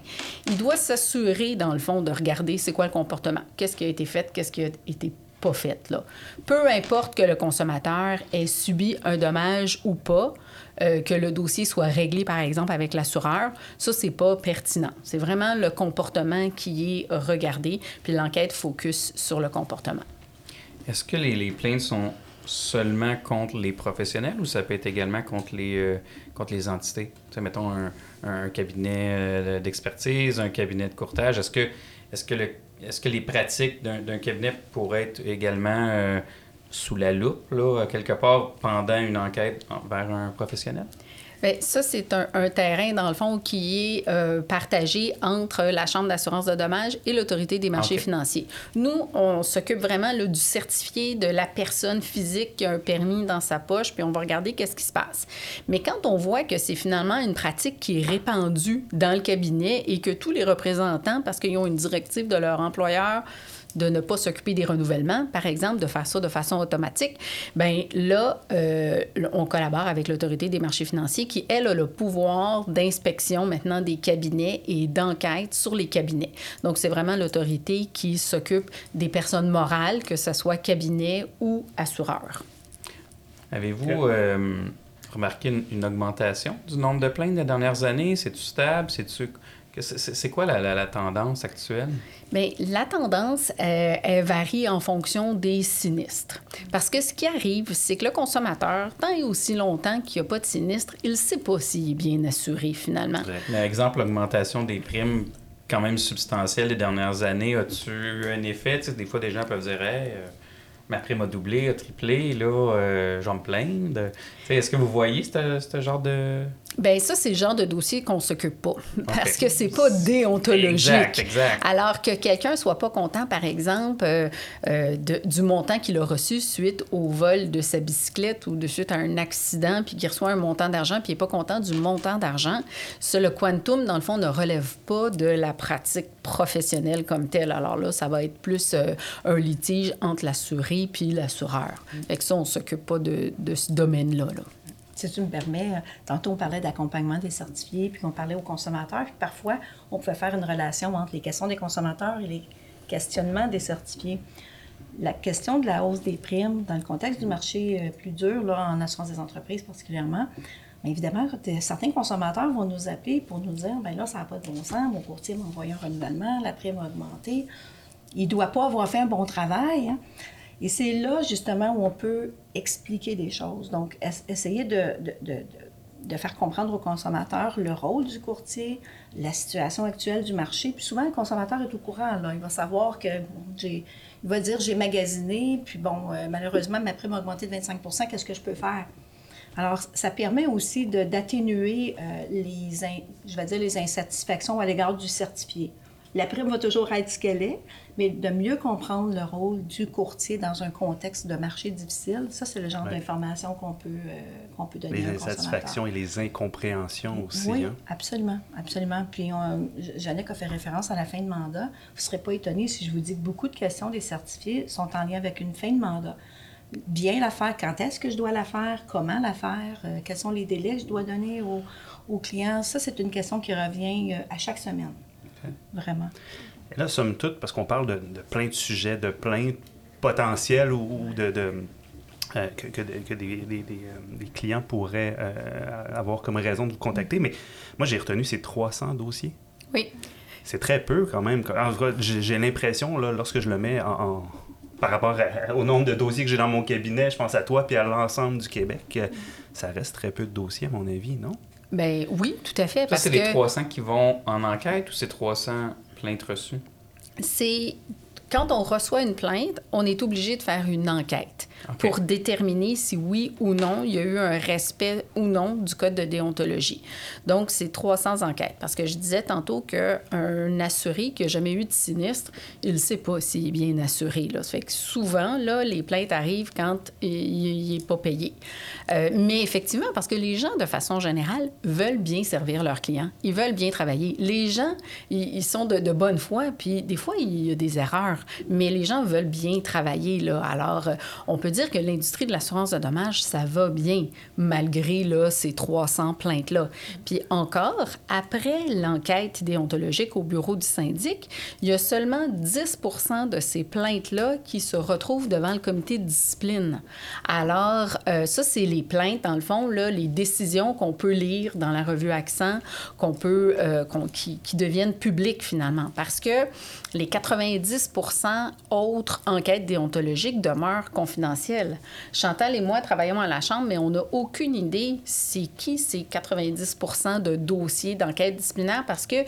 Il doit s'assurer dans le fond de regarder c'est quoi le comportement, qu'est-ce qui a été fait, qu'est-ce qui a été pas faite. Là. Peu importe que le consommateur ait subi un dommage ou pas, euh, que le dossier soit réglé, par exemple, avec l'assureur, ça, c'est pas pertinent. C'est vraiment le comportement qui est regardé, puis l'enquête focus sur le comportement. Est-ce que les, plaintes sont seulement contre les professionnels ou ça peut être également contre les, euh, contre les entités? sais, mettons un, cabinet euh, d'expertise, un cabinet de courtage. Est-ce que, est-ce que le est-ce que les pratiques d'un cabinet pourraient être également euh, sous la loupe, quelque part, pendant une enquête vers un professionnel? Bien, ça, c'est un, un, terrain, dans le fond, qui est euh, partagé entre la Chambre d'assurance de dommages et l'Autorité des marchés okay. financiers. Nous, on s'occupe vraiment là, du certifié de la personne physique qui a un permis dans sa poche, puis on va regarder qu'est-ce qui se passe. Mais quand on voit que c'est finalement une pratique qui est répandue dans le cabinet et que tous les représentants, parce qu'ils ont une directive de leur employeur, de ne pas s'occuper des renouvellements, par exemple, de faire ça de façon automatique, bien là, euh, on collabore avec l'autorité des marchés financiers qui, elle, a le pouvoir d'inspection maintenant des cabinets et d'enquête sur les cabinets. Donc, c'est vraiment l'autorité qui s'occupe des personnes morales, que ce soit cabinet ou assureur. Avez-vous euh, remarqué une, une, augmentation du nombre de plaintes des dernières années? C'est-tu stable? C'est-tu c'est quoi la, la, la, tendance actuelle? Bien, la tendance, euh, elle varie en fonction des sinistres. Parce que ce qui arrive, c'est que le consommateur, tant et aussi longtemps qu'il n'y a pas de sinistre, il ne sait pas s'il est bien assuré finalement. Par exemple, l'augmentation des primes quand même substantielle des dernières années, as-tu un effet? des fois, des gens peuvent dire hey, euh, ma prime a doublé, a triplé, là, euh, j'en me plains. Est-ce que vous voyez ce genre de... Bien, ça, c'est le genre de dossier qu'on s'occupe pas. (laughs) Parce okay. que c'est pas déontologique. Exact, exact. Alors que quelqu'un soit pas content, par exemple, euh, euh, de, du montant qu'il a reçu suite au vol de sa bicyclette ou de suite à un accident, puis qu'il reçoit un montant d'argent, puis il n'est pas content du montant d'argent, ça, le quantum, dans le fond, ne relève pas de la pratique professionnelle comme telle. Alors là, ça va être plus euh, un litige entre l'assuré puis l'assureur. Fait que ça, on s'occupe pas de, de ce domaine-là. Là. Si tu me permets, euh, tantôt on parlait d'accompagnement des certifiés, puis on parlait aux consommateurs, puis parfois on pouvait faire une relation entre les questions des consommateurs et les questionnements des certifiés. La question de la hausse des primes dans le contexte du marché euh, plus dur, là, en assurance des entreprises particulièrement, évidemment, certains consommateurs vont nous appeler pour nous dire ben là, ça n'a pas de bon sens, mon courtier m'a envoyé un renouvellement, la prime a augmenté, il ne doit pas avoir fait un bon travail. Hein. Et c'est là, justement, où on peut expliquer des choses. Donc, essayer de, de, de, faire comprendre aux consommateurs le rôle du courtier, la situation actuelle du marché. Puis souvent, le consommateur est au courant. Il va savoir que j'ai... Il va dire, j'ai magasiné, puis bon, euh, malheureusement, ma prime a augmenté de 25% qu'est-ce que je peux faire? Alors, ça permet aussi d'atténuer euh, les, je vais dire, les insatisfactions à l'égard du certifié. La prime va toujours être ce qu'elle est, mais de mieux comprendre le rôle du courtier dans un contexte de marché difficile, ça, c'est le genre d'information qu'on peut, euh, qu'on peut donner Les insatisfactions et les incompréhensions aussi. Oui, hein? absolument, absolument. Puis, Jannick a fait référence à la fin de mandat. Vous ne serez pas étonné si je vous dis que beaucoup de questions des certifiés sont en lien avec une fin de mandat bien la faire, quand est-ce que je dois la faire, comment la faire, euh, quels sont les délais que je dois donner aux, aux clients. Ça, c'est une question qui revient euh, à chaque semaine. Vraiment. Et là, somme toute, parce qu'on parle de, plein de sujets, de plein potentiels ou, de, euh, que, des, des, euh, des, clients pourraient euh, avoir comme raison de vous contacter. Mais moi, j'ai retenu ces 300 dossiers. Oui. C'est très peu quand même. En tout cas, j'ai l'impression, lorsque je le mets en, par rapport au nombre de dossiers que j'ai dans mon cabinet, je pense à toi puis à l'ensemble du Québec, ça reste très peu de dossiers, à mon avis, non? Ben oui, tout à fait. Ça, c'est les 300 qui vont en enquête ou c'est 300 plaintes reçues? C'est quand on reçoit une plainte, on est obligé de faire une enquête pour déterminer si oui ou non il y a eu un respect ou non du code de déontologie. Donc, c'est 300 enquêtes. Parce que je disais tantôt qu'un assuré qui n'a jamais eu de sinistre, il ne sait pas s'il est bien assuré. Là. Ça fait que souvent, là, les plaintes arrivent quand il n'est pas payé. Euh, mais effectivement, parce que les gens, de façon générale, veulent bien servir leurs clients. Ils veulent bien travailler. Les gens, ils, sont de, de bonne foi, puis des fois, il y a des erreurs, mais les gens veulent bien travailler. Là. Alors, euh, on peut dire que l'industrie de l'assurance de dommages, ça va bien, malgré là, ces 300 plaintes-là. Puis encore, après l'enquête déontologique au bureau du syndic, il y a seulement 10% de ces plaintes-là qui se retrouvent devant le comité de discipline. Alors, euh, ça, c'est les plaintes, dans le fond, là, les décisions qu'on peut lire dans la revue Accent, qu'on peut, euh, qui deviennent publiques finalement. Parce que les 90 autres enquêtes déontologiques demeurent confidentielles. Chantal et moi travaillons à la Chambre, mais on n'a aucune idée c'est qui ces 90 de dossiers d'enquête disciplinaire parce que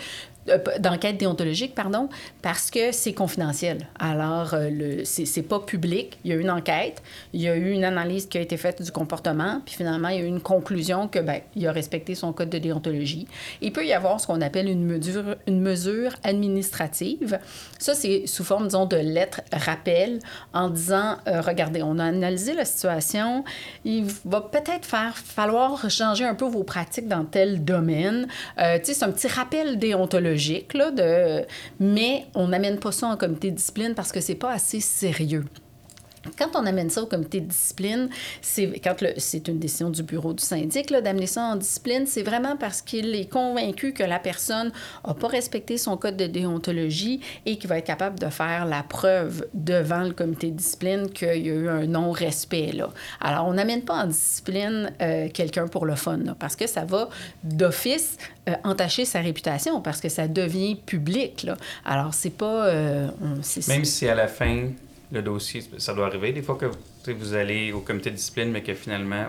d'enquête déontologique, pardon, parce que c'est confidentiel. Alors, euh, le, c'est, pas public. Il y a eu une enquête, il y a eu une analyse qui a été faite du comportement, puis finalement, il y a eu une conclusion que, ben, il a respecté son code de déontologie. Il peut y avoir ce qu'on appelle une mesure, administrative. Ça, c'est sous forme, disons, de lettre rappel en disant, euh, regardez, on a analysé la situation, il va peut-être falloir changer un peu vos pratiques dans tel domaine. tu sais, c'est un petit rappel déontologique mais on n'amène pas ça en comité de discipline parce que c'est pas assez sérieux. Quand on amène ça au comité de discipline, c'est quand c'est une décision du bureau du syndic d'amener ça en discipline, c'est vraiment parce qu'il est convaincu que la personne n'a pas respecté son code de déontologie et qu'il va être capable de faire la preuve devant le comité de discipline qu'il y a eu un non-respect. Alors, on n'amène pas en discipline euh, quelqu'un pour le fun, parce que ça va d'office euh, entacher sa réputation, parce que ça devient public. Là. Alors, c'est pas... Euh, Même si à la fin le dossier, ça doit arriver des fois que vous allez au comité de discipline, mais que finalement,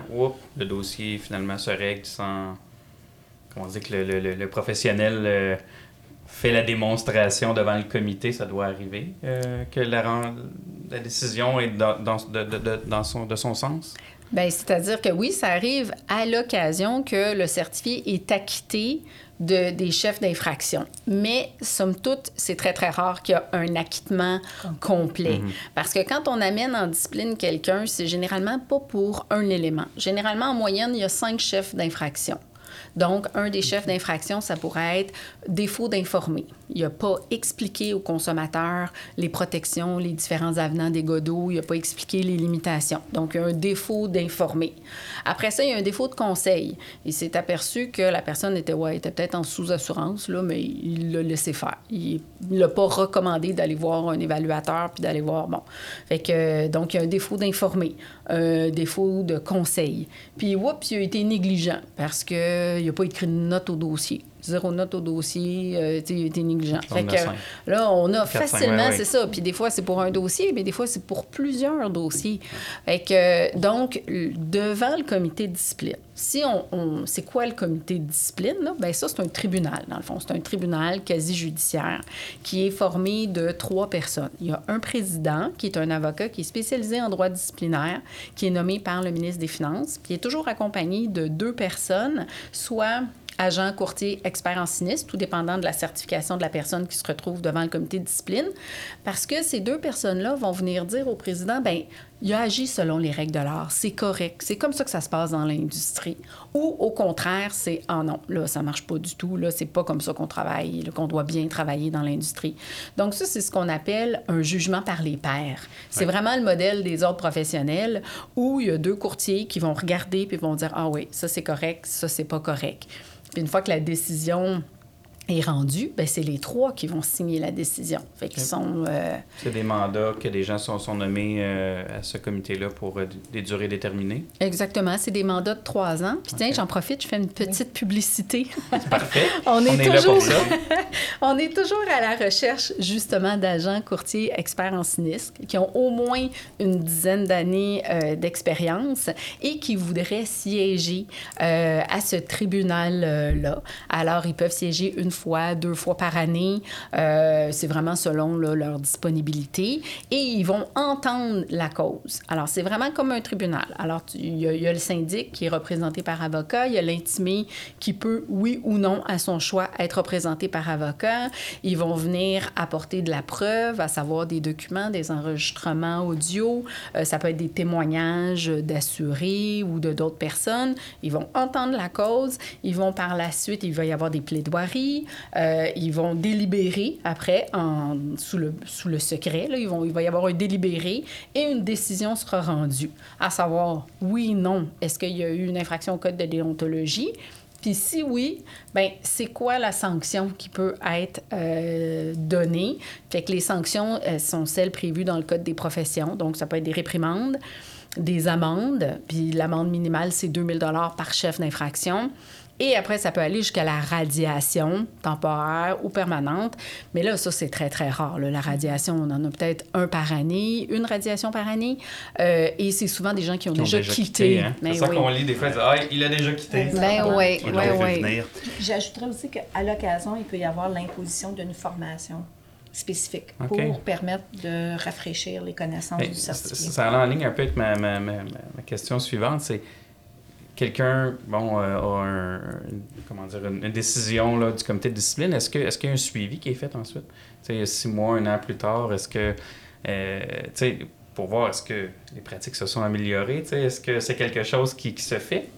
le dossier finalement se règle sans. Comment dire que le, professionnel euh, fait la démonstration devant le comité, ça doit arriver, euh, que la, la, décision est dans, dans, de, de, dans son, de son sens? Bien, c'est-à-dire que oui, ça arrive à l'occasion que le certifié est acquitté de, des chefs d'infraction. Mais, somme toute, c'est très, très rare qu'il y ait un acquittement complet. Mhm. Parce que quand on amène en discipline quelqu'un, c'est généralement pas pour un élément. Généralement, en moyenne, il y a cinq chefs d'infraction. Donc, un des chefs d'infraction, ça pourrait être défaut d'informer. Il n'a pas expliqué aux consommateurs les protections, les différents avenants des godots. Il n'a pas expliqué les limitations. Donc, il y a un défaut d'informer. Après ça, il y a un défaut de conseil. Il s'est aperçu que la personne était, ouais, était peut-être en sous-assurance, là, mais il l'a laissé faire. Il ne l'a pas recommandé d'aller voir un évaluateur puis d'aller voir, bon. Fait donc, il y a un défaut d'informer, un défaut de conseil. Puis, oups, il a été négligent parce qu'il n'a pas écrit une note au dossier zéro note au dossier, euh, il a été négligent. Fait que, là, on a facilement, c'est ça. Puis des fois, c'est pour un dossier, mais des fois, c'est pour plusieurs dossiers. Fait que, donc, devant le comité de discipline, si on, c'est quoi le comité de discipline? Là? Bien, ça, c'est un tribunal, dans le fond. C'est un tribunal quasi-judiciaire qui est formé de trois personnes. Il y a un président, qui est un avocat qui est spécialisé en droit disciplinaire, qui est nommé par le ministre des Finances, puis il est toujours accompagné de deux personnes, soit agent, courtier, expert en sinistre, tout dépendant de la certification de la personne qui se retrouve devant le comité de discipline, parce que ces deux personnes-là vont venir dire au président, ben il a agi selon les règles de l'art, c'est correct, c'est comme ça que ça se passe dans l'industrie. Ou au contraire, c'est ah non, là ça marche pas du tout, là c'est pas comme ça qu'on travaille, qu'on doit bien travailler dans l'industrie. Donc ça c'est ce qu'on appelle un jugement par les pairs. C'est vraiment le modèle des ordres professionnels où il y a deux courtiers qui vont regarder puis vont dire ah oui, ça c'est correct, ça c'est pas correct. Puis une fois que la décision est rendu, ben c'est les trois qui vont signer la décision. Fait qu'ils sont... Euh, c'est des mandats que des gens sont, sont nommés euh, à ce comité-là pour euh, des durées déterminées? Exactement. C'est des mandats de trois ans. Puis tiens, j'en profite, je fais une petite publicité. Parfait. (laughs) On est, toujours... (laughs) On est toujours à la recherche, justement, d'agents courtiers experts en sinistre qui ont au moins une dizaine d'années d'expérience et qui voudraient siéger à ce tribunal-là. Alors, ils peuvent siéger une fois, deux fois par année. Euh, c'est vraiment selon leur disponibilité. Et ils vont entendre la cause. Alors, c'est vraiment comme un tribunal. Alors, il y, a le syndic qui est représenté par avocat. Il y a l'intimé qui peut, oui ou non, à son choix, être représenté par avocat. Ils vont venir apporter de la preuve, à savoir des documents, des enregistrements audio. Euh, ça peut être des témoignages d'assurés ou de d'autres personnes. Ils vont entendre la cause. Ils vont par la suite, il va y avoir des plaidoiries. Euh, ils vont délibérer après, sous, le, secret. Là, ils vont, il va y avoir un délibéré et une décision sera rendue, à savoir oui, non, est-ce qu'il y a eu une infraction au code de déontologie? Puis si oui, ben c'est quoi la sanction qui peut être euh, donnée? Fait que les sanctions sont celles prévues dans le Code des professions. Donc, ça peut être des réprimandes, des amendes. Puis l'amende minimale, c'est 2000 par chef d'infraction. Et après, ça peut aller jusqu'à la radiation temporaire ou permanente. Mais là, ça, c'est très, très rare. La radiation, on en a peut-être un par année, une radiation par année. Euh, et c'est souvent des gens qui ont, déjà, quitté. Hein? C'est ça qu'on lit des fois, ah, il a déjà quitté. Ben oui, oui, oui. J'ajouterais aussi qu'à l'occasion, il peut y avoir l'imposition d'une formation spécifique pour permettre de rafraîchir les connaissances du certifié. Ça, ça en ligne un peu avec ma, ma, ma, ma question suivante, c'est quelqu'un bon, euh, a un, comment dire, une, décision là, du comité de discipline, est-ce qu'il est qu'il y a un suivi qui est fait ensuite? sais, six mois, un an plus tard, est-ce que, euh, pour voir est-ce que les pratiques se sont améliorées, est-ce que c'est quelque chose qui, qui se fait?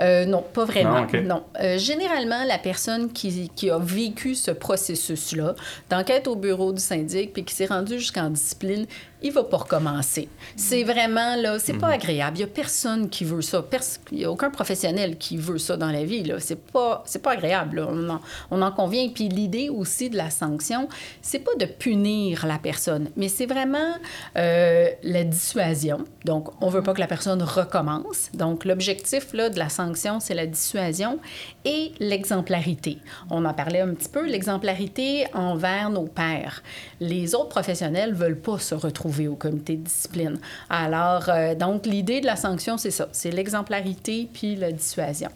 Euh, non, pas vraiment. Non. généralement, la personne qui, qui a vécu ce processus-là, d'enquête au bureau du syndic, puis qui s'est rendue jusqu'en discipline, il va pas recommencer. C'est vraiment, là, c'est pas mhm. agréable. Il y a personne qui veut ça. Il n'y a aucun professionnel qui veut ça dans la vie, là. C'est pas, c'est pas agréable, On, en, on en convient. Puis l'idée aussi de la sanction, c'est pas de punir la personne, mais c'est vraiment euh, la dissuasion. Donc, on veut pas que la personne recommence. Donc, l'objectif, là, de la sanction, c'est la dissuasion et l'exemplarité. On en parlait un petit peu, l'exemplarité envers nos pairs. Les autres professionnels veulent pas se retrouver au comité de discipline. Alors, euh, donc, l'idée de la sanction, c'est ça, c'est l'exemplarité puis la dissuasion.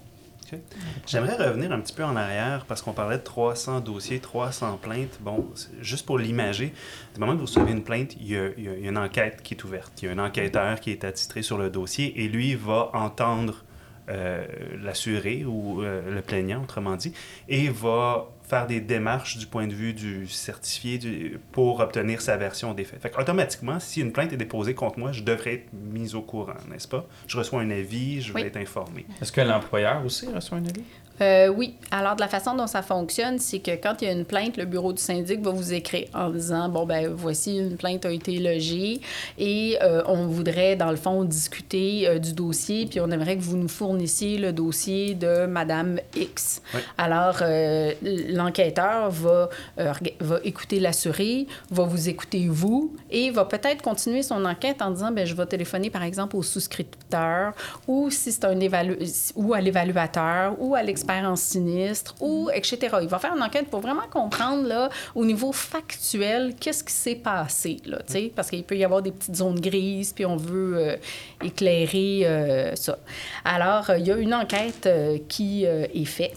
J'aimerais revenir un petit peu en arrière parce qu'on parlait de 300 dossiers, 300 plaintes. Bon, juste pour l'imager, du moment que vous recevez une plainte, il y, a, une enquête qui est ouverte. Il y a un enquêteur qui est attitré sur le dossier et lui va entendre euh, l'assuré ou euh, le plaignant, autrement dit, et va faire des démarches du point de vue du certifié du- pour obtenir sa version des faits. Fait automatiquement, si une plainte est déposée contre moi, je devrais être mise au courant, n'est-ce pas? Je reçois un avis, je vais Oui. être informé. Est-ce que l'employeur aussi reçoit un avis? Euh, oui. Alors, de la façon dont ça fonctionne, c'est que quand il y a une plainte, le bureau du syndic va vous écrire en disant bon, ben voici, une plainte a été logée et euh, on voudrait, dans le fond, discuter euh, du dossier, puis on aimerait que vous nous fournissiez le dossier de Madame X. Oui. Alors, l'enquêteur va, va écouter l'assuré, va vous écouter vous et va peut-être continuer son enquête en disant ben je vais téléphoner, par exemple, au souscripteur ou si c'est un évalu- ou à l'évaluateur ou à l'expert en sinistre ou etc. Il va faire une enquête pour vraiment comprendre là, au niveau factuel qu'est-ce qui s'est passé là, parce qu'il peut y avoir des petites zones grises puis on veut euh, éclairer euh, ça. Alors euh, il y a une enquête qui est faite.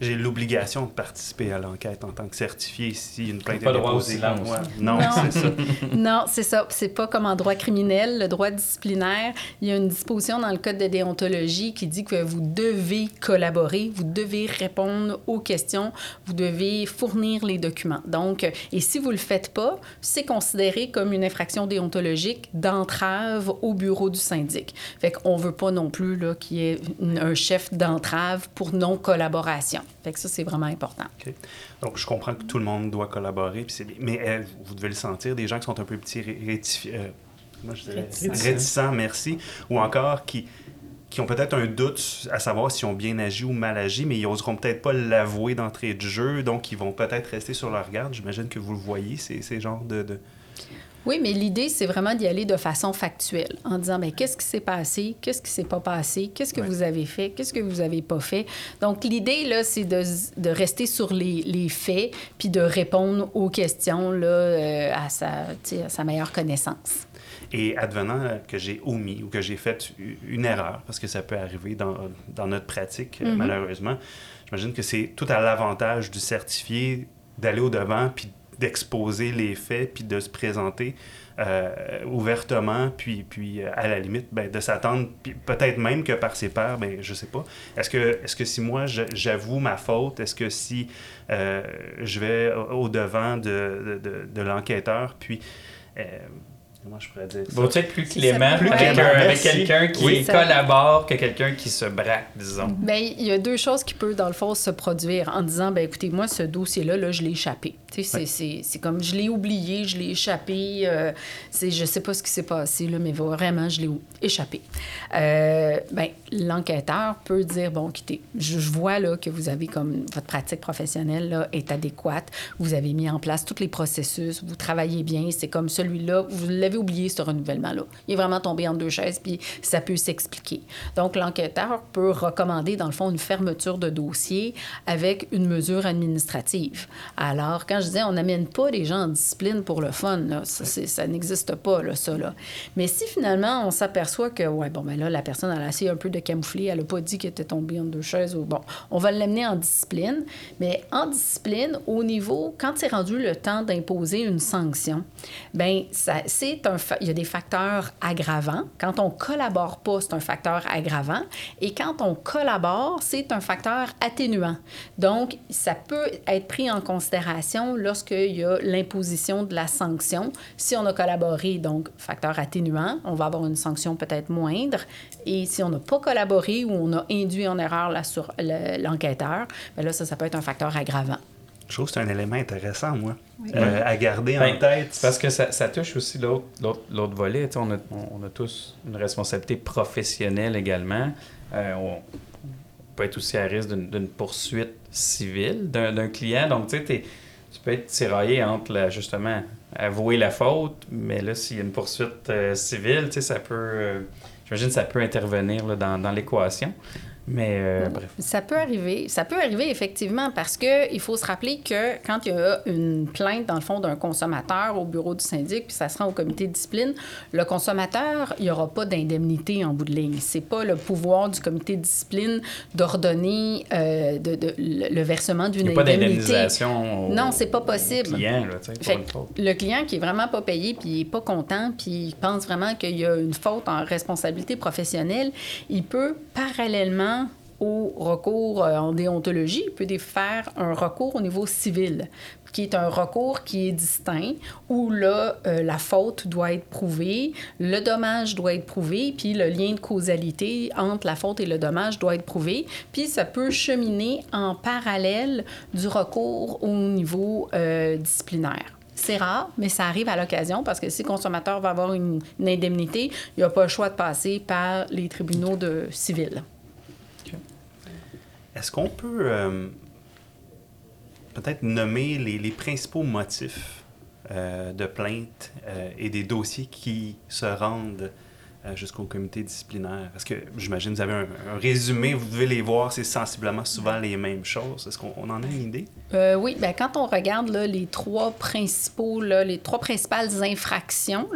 J'ai l'obligation de participer à l'enquête en tant que certifié si une plainte Pas est droit au déposée. Non, Non. c'est ça. (laughs) Non, c'est ça. C'est pas comme en droit criminel, le droit disciplinaire. Il y a une disposition dans le code de déontologie qui dit que vous devez collaborer, vous devez répondre aux questions, vous devez fournir les documents. Donc, et si vous le faites pas, c'est considéré comme une infraction déontologique d'entrave au bureau du syndic. Fait qu'on veut pas non plus là, qu'il y ait un chef d'entrave pour non-collaboration. Fait que ça, c'est vraiment important. Donc, je comprends que tout le monde doit collaborer, puis c'est bien. Mais euh, vous devez le sentir, des gens qui sont un peu petits, ré- rétifi- euh, moi, je dirais Réticents. réticents, merci, ou encore qui, qui ont peut-être un doute à savoir s'ils ont bien agi ou mal agi, mais ils oseront peut-être pas l'avouer d'entrée de jeu, donc ils vont peut-être rester sur leur garde. J'imagine que vous le voyez, ces, ces genres de... de... Oui, mais l'idée, c'est vraiment d'y aller de façon factuelle, en disant, ben, qu'est-ce qui s'est passé, qu'est-ce qui s'est pas passé, qu'est-ce que Ouais. vous avez fait, qu'est-ce que vous avez pas fait. Donc, l'idée, là, c'est de, de rester sur les, les faits, puis de répondre aux questions, là, euh, à, sa, à sa meilleure connaissance. Et advenant que j'ai omis ou que j'ai fait une erreur, parce que ça peut arriver dans, dans notre pratique, Mhm. malheureusement, j'imagine que c'est tout à l'avantage du certifié d'aller au-devant, puis d'exposer les faits, puis de se présenter euh, ouvertement, puis, puis euh, à la limite, ben, de s'attendre, peut-être même que par ses pairs, ben, je sais pas. Est-ce que, est que si moi, j'avoue ma faute, est-ce que si euh, je vais au- au-devant de, de, l'enquêteur, puis... comment je pourrais dire ça? Vaut-il être plus clément avec, quelqu'un qui Oui. Collabore que quelqu'un qui se braque, disons? Bien, il y a deux choses qui peuvent, dans le fond, se produire en disant, ben écoutez, moi, ce dossier-là, là, je l'ai échappé. Tu sais, c'est- Ouais. c'est c'est comme, je l'ai oublié, je l'ai échappé. Euh, c'est- je sais pas ce qui s'est passé, là, mais vraiment, je l'ai échappé. Euh, ben, l'enquêteur peut dire, bon, écoutez, je, je vois, là, que vous avez comme, votre pratique professionnelle, là, est adéquate. Vous avez mis en place tous les processus, vous travaillez bien. C'est comme celui-là, vous l'avez oublié, ce renouvellement-là. Il est vraiment tombé en deux chaises, puis ça peut s'expliquer. Donc, l'enquêteur peut recommander, dans le fond, une fermeture de dossier avec une mesure administrative. Alors, quand je disais, on n'amène pas les gens en discipline pour le fun, là, ça, ça n'existe pas, là, ça. Là. Mais si finalement, on s'aperçoit que, ouais, bon, ben là, la personne, elle a essayé un peu de camoufler, elle n'a pas dit qu'elle était tombée en deux chaises, ou bon, on va l'amener en discipline. Mais en discipline, au niveau, quand c'est rendu le temps d'imposer une sanction, ben ça, c'est il y a des facteurs aggravants. Quand on collabore pas, c'est un facteur aggravant. Et quand on collabore, c'est un facteur atténuant. Donc, ça peut être pris en considération lorsqu'il y a l'imposition de la sanction. Si on a collaboré, donc facteur atténuant, on va avoir une sanction peut-être moindre. Et si on n'a pas collaboré ou on a induit en erreur l'enquêteur, ben là, ça peut être un facteur aggravant. Je trouve que c'est un élément intéressant, moi, euh, à garder Ben, en tête. C'est parce que ça, ça touche aussi l'autre, l'autre, l'autre volet. Tu sais, On a, on, a tous une responsabilité professionnelle également. Euh, on peut être aussi à risque d'une, poursuite civile d'un, client. Donc, tu sais, tu peux être tiraillé entre, la- justement, avouer la faute, mais là, s'il y a une poursuite euh, civile, tu sais, ça peut... euh, j'imagine que ça peut intervenir là, dans, dans l'équation. Mais euh, bref. Ça peut arriver. Ça peut arriver, effectivement, parce que il faut se rappeler que quand il y a une plainte, dans le fond, d'un consommateur au bureau du syndic, puis ça se rend au comité de discipline, le consommateur, il n'y aura pas d'indemnité en bout de ligne. C'est pas le pouvoir du comité de discipline d'ordonner euh, de, de- le versement Il d'une n'y a pas indemnité. d'indemnisation Non, c'est pas possible. client, là, Fait le client qui est vraiment pas payé, puis il est pas content, puis il pense vraiment qu'il y a une faute en responsabilité professionnelle, il peut parallèlement au recours euh, en déontologie, il peut faire un recours au niveau civil, qui est un recours qui est distinct, où là, euh, la faute doit être prouvée, le dommage doit être prouvé, puis le lien de causalité entre la faute et le dommage doit être prouvé, puis ça peut cheminer en parallèle du recours au niveau euh, disciplinaire. C'est rare, mais ça arrive à l'occasion parce que si le consommateur va avoir une, indemnité, il n'a pas le choix de passer par les tribunaux de civil. Est-ce qu'on peut euh, peut-être nommer les, principaux motifs euh, de plainte euh, et des dossiers qui se rendent jusqu'au comité disciplinaire? Est-ce que, j'imagine, vous avez un, résumé, vous devez les voir, c'est sensiblement souvent les mêmes choses. Est-ce qu'on on en a une idée? Euh, oui, ben, quand on regarde les trois principaux, les trois principales infractions,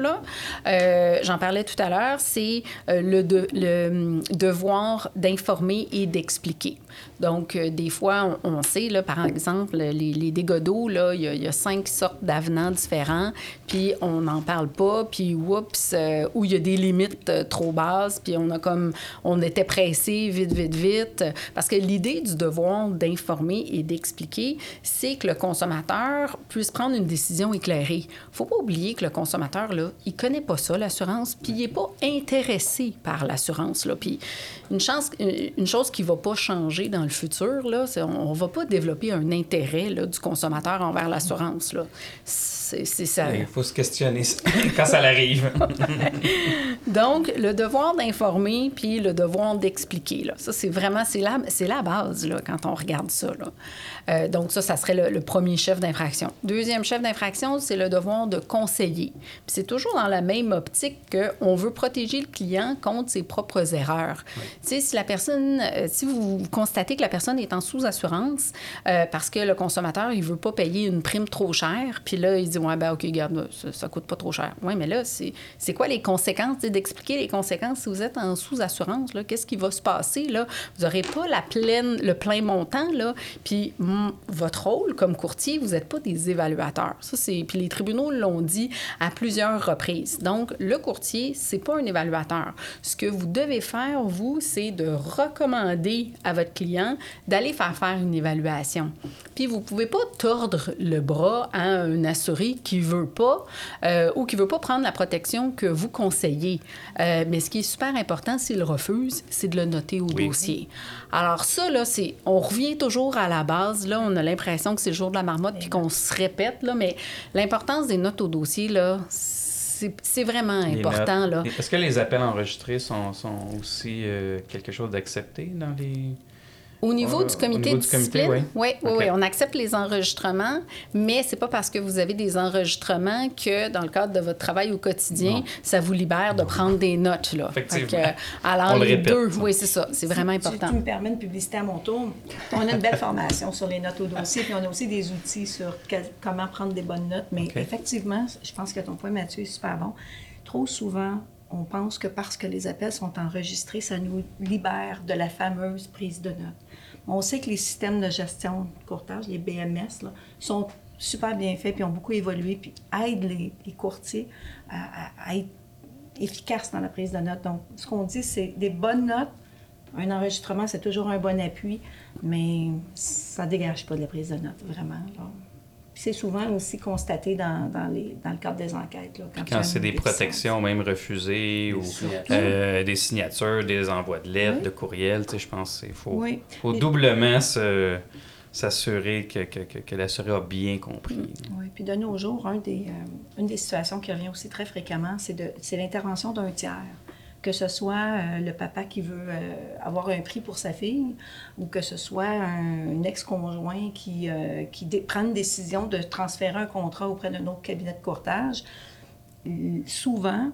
euh, j'en parlais tout à l'heure, c'est euh, le, hum, devoir d'informer et d'expliquer. Donc, des fois, on, sait, par exemple, les, les dégâts d'eau, il y, y a cinq sortes d'avenants différents, puis on n'en parle pas, puis oups, où il y a des limites trop basses, puis on a comme, on était pressé, vite, vite, vite. Parce que l'idée du devoir d'informer et d'expliquer, c'est que le consommateur puisse prendre une décision éclairée. faut pas oublier que le consommateur, là, il connaît pas ça, l'assurance, puis il est pas intéressé par l'assurance. Puis une, chance, une chose qui va pas changer dans le futur, là, c'est on, on va pas développer un intérêt là, du consommateur envers l'assurance, là. C'est c'est ça. Il faut se questionner (laughs) quand ça arrive. (laughs) Donc, le devoir d'informer puis le devoir d'expliquer, là, ça, c'est vraiment, c'est la, c'est la base, là, quand on regarde ça, là. Euh, donc, ça, ça serait le, le premier chef d'infraction. Deuxième chef d'infraction, c'est le devoir de conseiller. C'est toujours dans la même optique qu'on veut protéger le client contre ses propres erreurs. Tu sais, si la personne, euh, si vous constatez que la personne est en sous-assurance euh, parce que le consommateur, il veut pas payer une prime trop chère, puis là, il dit, ouais, ben, OK, garde, ça, ça coûte pas trop cher. Oui, mais là, c'est quoi les conséquences? D'expliquer les conséquences? Si vous êtes en sous-assurance, qu'est-ce qui va se passer, là? Vous n'aurez pas la pleine, le plein montant, là, puis votre rôle comme courtier, vous n'êtes pas des évaluateurs. Ça, c'est... Puis les tribunaux l'ont dit à plusieurs reprises. Donc, le courtier, c'est pas un évaluateur. Ce que vous devez faire, vous, c'est de recommander à votre client d'aller faire faire une évaluation. Puis vous pouvez pas tordre le bras à un assuré qui veut pas euh, ou qui veut pas prendre la protection que vous conseillez. Euh, mais ce qui est super important, s'il refuse, c'est de le noter au Oui. dossier. Alors ça, là, c'est... On revient toujours à la base. Là, on a l'impression que c'est le jour de la marmotte puis qu'on se répète, là, mais l'importance des notes au dossier, là, c'est, vraiment Les important, Est-ce que les appels enregistrés sont, sont aussi euh, quelque chose d'accepté dans les... Au niveau du au comité niveau de du comité, discipline, oui. oui, oui, on accepte les enregistrements, mais c'est pas parce que vous avez des enregistrements que dans le cadre de votre travail au quotidien, Non. ça vous libère de prendre des notes là. Effectivement. Que, alors On le les répète. deux, oui, c'est ça, c'est vraiment Si- important. tu me permets une publicité à mon tour, on a une belle formation sur les notes au dossier, puis on a aussi des outils sur comment prendre des bonnes notes. Mais effectivement, je pense que ton point, Mathieu, est super bon. Trop souvent, on pense que parce que les appels sont enregistrés, ça nous libère de la fameuse prise de notes. On sait que les systèmes de gestion de courtage, les BMS, sont super bien faits, puis ont beaucoup évolué, puis aident les, courtiers à, être efficaces dans la prise de notes. Donc, ce qu'on dit, c'est des bonnes notes. Un enregistrement, c'est toujours un bon appui, mais ça ne dégage pas de la prise de notes, vraiment. Puis c'est souvent aussi constaté dans, dans les, dans le cadre des enquêtes. Là, quand c'est des protections même refusées ou signatures. euh, des signatures, des envois de lettres, Oui. de courriels, tu sais, je pense qu'il faut, Oui. faut Et- doublement se- s'assurer que, que, que, que l'assuré a bien compris. Oui, puis de nos jours, un des, euh, une des situations qui revient aussi très fréquemment, c'est de- c'est l'intervention d'un tiers. Que ce soit euh, le papa qui veut euh, avoir un prix pour sa fille ou que ce soit un, un ex-conjoint qui, euh, qui prend une décision de transférer un contrat auprès d'un autre cabinet de courtage. Souvent,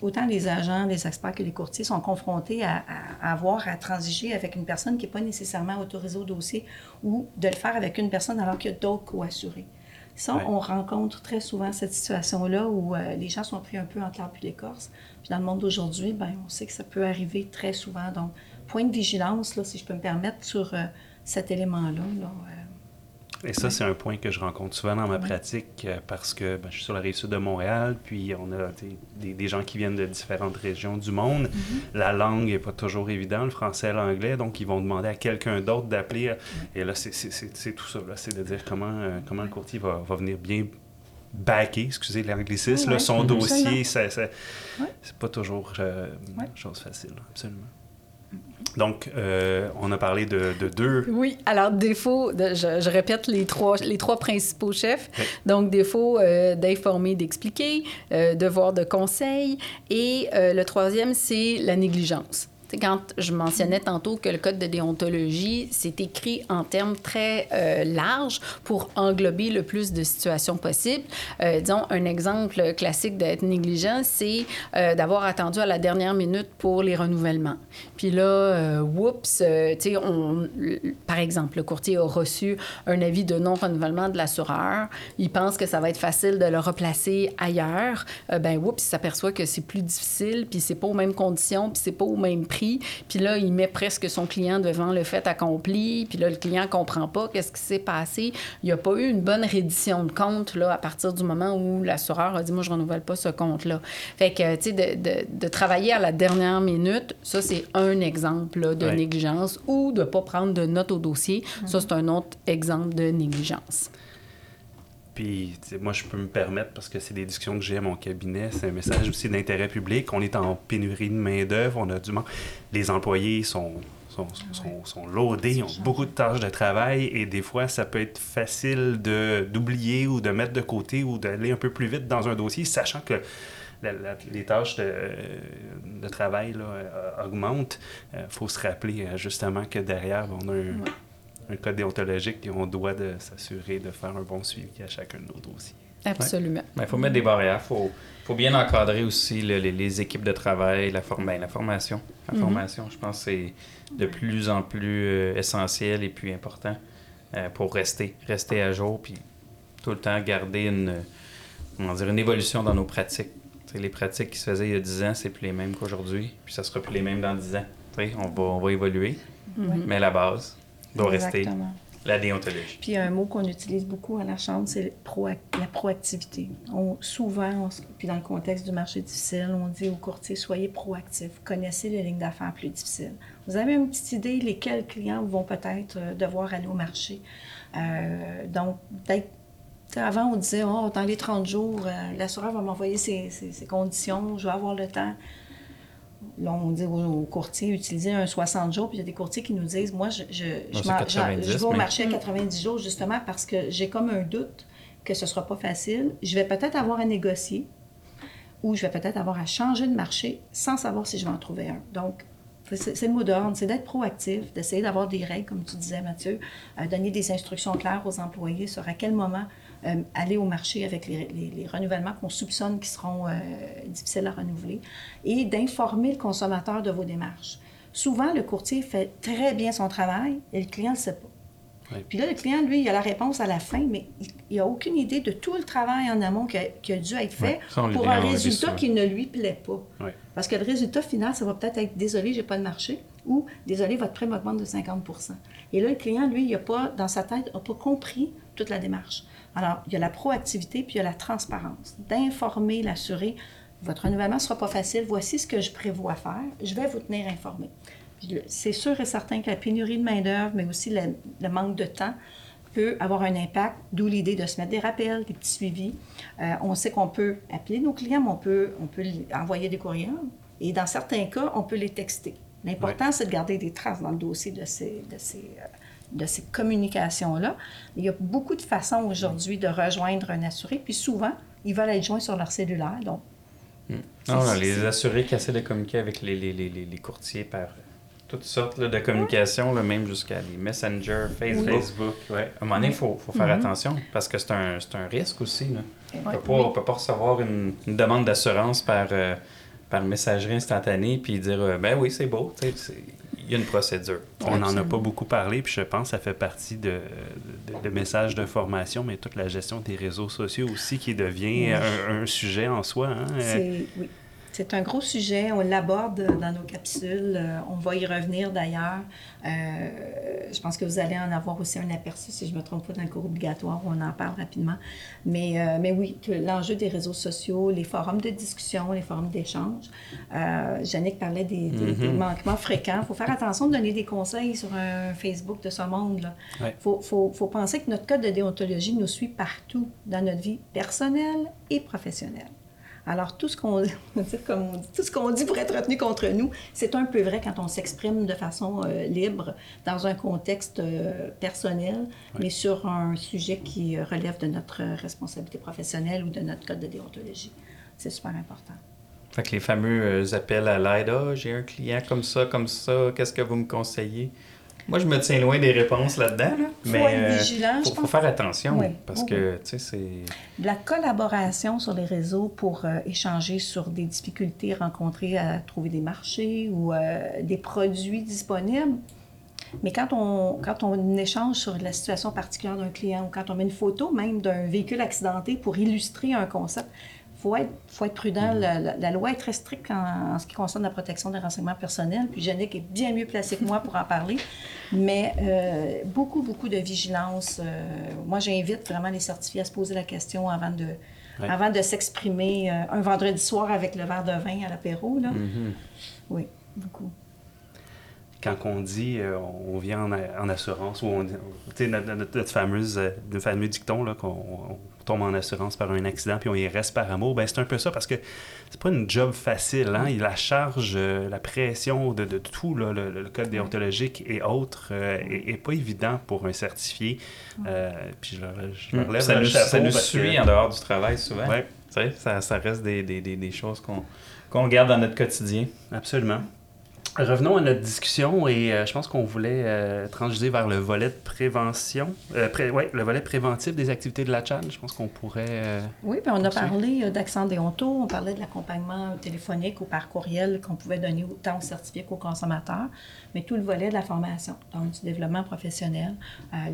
autant les agents, les experts que les courtiers sont confrontés à, à- à avoir à transiger avec une personne qui n'est pas nécessairement autorisée au dossier ou de le faire avec une personne alors qu'il y a d'autres co-assurés. Ça, Ouais. on rencontre très souvent cette situation-là où euh, les gens sont pris un peu entre l'arbre et l'écorce. Puis dans le monde d'aujourd'hui, ben, on sait que ça peut arriver très souvent. Donc, point de vigilance, là, si je peux me permettre, sur euh, cet élément-là. là, euh, Et ça, c'est un point que je rencontre souvent dans ma pratique euh, parce que ben, je suis sur la rive sud de Montréal, puis on a des, des, gens qui viennent de différentes régions du monde. Mm-hmm. La langue n'est pas toujours évidente, le français l'anglais, donc ils vont demander à quelqu'un d'autre d'appeler. Et là, c'est tout ça, c'est de dire comment, comment le courtier va, va venir bien backer, excusez l'anglicisme, Oui, son oui. dossier, c'est pas toujours euh, Ouais. chose facile, absolument. Donc, euh, on a parlé de, de deux. Oui, alors défaut, de- je, je répète les trois, les trois principaux chefs. Donc, défaut euh, d'informer, d'expliquer, euh, devoir de conseil. Et euh, le troisième, c'est la négligence. Quand je mentionnais tantôt que le code de déontologie, c'est écrit en termes très euh, larges pour englober le plus de situations possibles. Euh, disons, un exemple classique d'être négligent, c'est euh, d'avoir attendu à la dernière minute pour les renouvellements. Puis là, euh, tu sais, par exemple, le courtier a reçu un avis de non-renouvellement de l'assureur. Il pense que ça va être facile de le replacer ailleurs. Ben, oups, il s'aperçoit que c'est plus difficile, puis c'est pas aux mêmes conditions, puis c'est pas au même prix. Puis là, il met presque son client devant le fait accompli. Puis là, le client comprend pas qu'est-ce qui s'est passé. Il n'y a pas eu une bonne reddition de compte là, à partir du moment où l'assureur a dit, moi, je renouvelle pas ce compte-là. Fait que, tu sais, de, de- de travailler à la dernière minute, ça, c'est un exemple là, de Ouais. négligence ou de pas prendre de notes au dossier. Ça, c'est un autre exemple de négligence. Puis, moi, je peux me permettre, parce que c'est des discussions que j'ai à mon cabinet, c'est un message aussi d'intérêt public. On est en pénurie de main-d'œuvre, on a du manque. Les employés sont, sont, sont, sont loadés, ils ont beaucoup de tâches de travail, et des fois, ça peut être facile d'oublier ou de mettre de côté ou d'aller un peu plus vite dans un dossier, sachant que la- la- les tâches de, de travail là, euh, augmentent. Il faut se rappeler euh, justement que derrière, on a un, un code déontologique et on doit de s'assurer de faire un bon suivi à chacun de nos dossiers. Absolument. Il faut mettre des barrières. Il faut, faut bien encadrer aussi le- les, les équipes de travail, la, form- ben, la formation. La Mhm. formation, je pense c'est de plus en plus euh, essentiel et puis important euh, pour rester, rester à jour puis tout le temps garder une, comment dire, une évolution dans nos pratiques. Les pratiques qui se faisaient il y a 10 ans, c'est plus les mêmes qu'aujourd'hui, puis ça sera plus les mêmes dans 10 ans. On, va, on va évoluer, mais la base doit rester la déontologie. Puis un mot qu'on utilise beaucoup à la Chambre, c'est la proactivité. On, souvent, on puis dans le contexte du marché difficile, on dit aux courtiers, soyez proactifs, connaissez les lignes d'affaires plus difficiles. Vous avez une petite idée lesquels clients vont peut-être euh, devoir aller au marché? Euh, donc, peut-être, avant, on disait, oh, dans les 30 jours, euh, l'assureur va m'envoyer ses, ses- ses conditions, je vais avoir le temps. Là, on dit aux, aux courtiers, utilisez un 60 jours, puis il y a des courtiers qui nous disent, moi, je, je, je, c'est m'en- 90, je vais au mais- marché à 90 jours justement parce que j'ai comme un doute que ce ne sera pas facile. Je vais peut-être avoir à négocier ou je vais peut-être avoir à changer de marché sans savoir si je vais en trouver un. Donc, c'est c'est le mot d'ordre, c'est d'être proactif, d'essayer d'avoir des règles, comme tu disais, Mathieu, euh, donner des instructions claires aux employés sur à quel moment euh, aller au marché avec les, les- les renouvellements qu'on soupçonne qui seront euh, difficiles à renouveler et d'informer le consommateur de vos démarches. Souvent, le courtier fait très bien son travail et le client ne le sait pas. Oui. Puis là, le client, lui, il a la réponse à la fin, mais il n'a aucune idée de tout le travail en amont qui a, qui a dû être fait pour un résultat qui ne lui plaît pas. Oui. Parce que le résultat final, ça va peut-être être désolé, j'ai pas de marché ou désolé, votre prêt m'augmente de 50% Et là, le client, lui, il a pas, dans sa tête, n'a pas compris toute la démarche. Alors, il y a la proactivité puis il y a la transparence. D'informer l'assuré, votre renouvellement ne sera pas facile, voici ce que je prévois faire, je vais vous tenir informé. C'est sûr et certain que la pénurie de main-d'œuvre, mais aussi le, le manque de temps, peut avoir un impact, d'où l'idée de se mettre des rappels, des petits suivis. Euh, on sait qu'on peut appeler nos clients, mais on peut, on peut li- envoyer des courriels. Et dans certains cas, on peut les texter. L'important, c'est de garder des traces dans le dossier de ces, de ces, euh, de ces communications-là. Il y a beaucoup de façons aujourd'hui de rejoindre un assuré, puis souvent, ils veulent être joints sur leur cellulaire. Donc, Non, C'est- non, c'est- les assurés qui essaient de communiquer avec les, les, les, les, courtiers par toutes sortes là, de communications, là, même jusqu'à les Messenger, Facebook. Facebook, ouais. À un moment donné, il faut, faut faire attention parce que c'est un, c'est un risque aussi. Là. On ne peut, pas- on peut pas recevoir une, une demande d'assurance par, euh, par messagerie instantanée puis dire euh, Ben oui, c'est beau. Il y a une procédure. On n'en a pas beaucoup parlé, puis je pense que ça fait partie de, de, de messages de formation, mais toute la gestion des réseaux sociaux aussi qui devient un, un sujet en soi. hein. C'est oui. C'est un gros sujet, on l'aborde dans nos capsules, euh, on va y revenir d'ailleurs. Euh, je pense que vous allez en avoir aussi un aperçu, si je ne me trompe pas, dans le cours obligatoire, où on en parle rapidement. Mais, euh, mais oui, l'enjeu des réseaux sociaux, les forums de discussion, les forums d'échange. Euh, Yannick parlait des, des- des manquements fréquents. Il faut faire attention de donner des conseils sur un Facebook de ce monde. Il Ouais. faut, faut- faut penser que notre code de déontologie nous suit partout dans notre vie personnelle et professionnelle. Alors, tout ce qu'on (laughs) tout ce qu'on dit pour être retenu contre nous, c'est un peu vrai quand on s'exprime de façon euh, libre dans un contexte euh, personnel, mais sur un sujet qui euh, relève de notre responsabilité professionnelle ou de notre code de déontologie. C'est super important. Fait que les fameux appels à l'aide, ah, j'ai un client comme ça, comme ça, qu'est-ce que vous me conseillez? Moi, je me tiens loin des réponses là-dedans, là, Faut mais euh, je faut, faut faire attention, Oui. parce Oui, que, tu sais, c'est... La collaboration sur les réseaux pour euh, échanger sur des difficultés rencontrées à trouver des marchés ou euh, des produits disponibles. Mais quand on, quand on échange sur la situation particulière d'un client ou quand on met une photo même d'un véhicule accidenté pour illustrer un concept, faut être, faut être prudent. La, la- la loi est très stricte en, en ce qui concerne la protection des renseignements personnels. Puis Yannick est bien mieux placé que moi pour en parler. Mais euh, beaucoup, beaucoup de vigilance. Euh, moi, j'invite vraiment les certifiés à se poser la question avant de, Ouais. avant de s'exprimer euh, un vendredi soir avec le verre de vin à l'apéro. là. Mhm. Oui, beaucoup. Quand on dit euh, on vient en, assurance, ou on, tu sais, notre, notre- notre fameuse, notre fameux dicton là, qu'on on tombe en assurance par un accident puis on y reste par amour, ben c'est un peu ça parce que c'est pas une job facile. Hein? Il la charge, euh, la pression de, de tout, là, le, le code déontologique et autres, euh, est, est pas évident pour un certifié. Euh, puis je, leur- je leur lève ça le nous, chapeau ça nous que- suit en dehors du travail souvent. Ouais, ça, ça reste des, des, des, des choses qu'on qu'on garde dans notre quotidien. absolument. Revenons à notre discussion et euh, je pense qu'on voulait euh, transiger vers le volet de prévention, euh, pré- ouais, le volet préventif des activités de la CHAN. Je pense qu'on pourrait. euh, Oui, puis on a parlé d'accent déonto, on parlait de l'accompagnement téléphonique ou par courriel qu'on pouvait donner autant aux certifiés qu'aux consommateurs, mais tout le volet de la formation, donc du développement professionnel.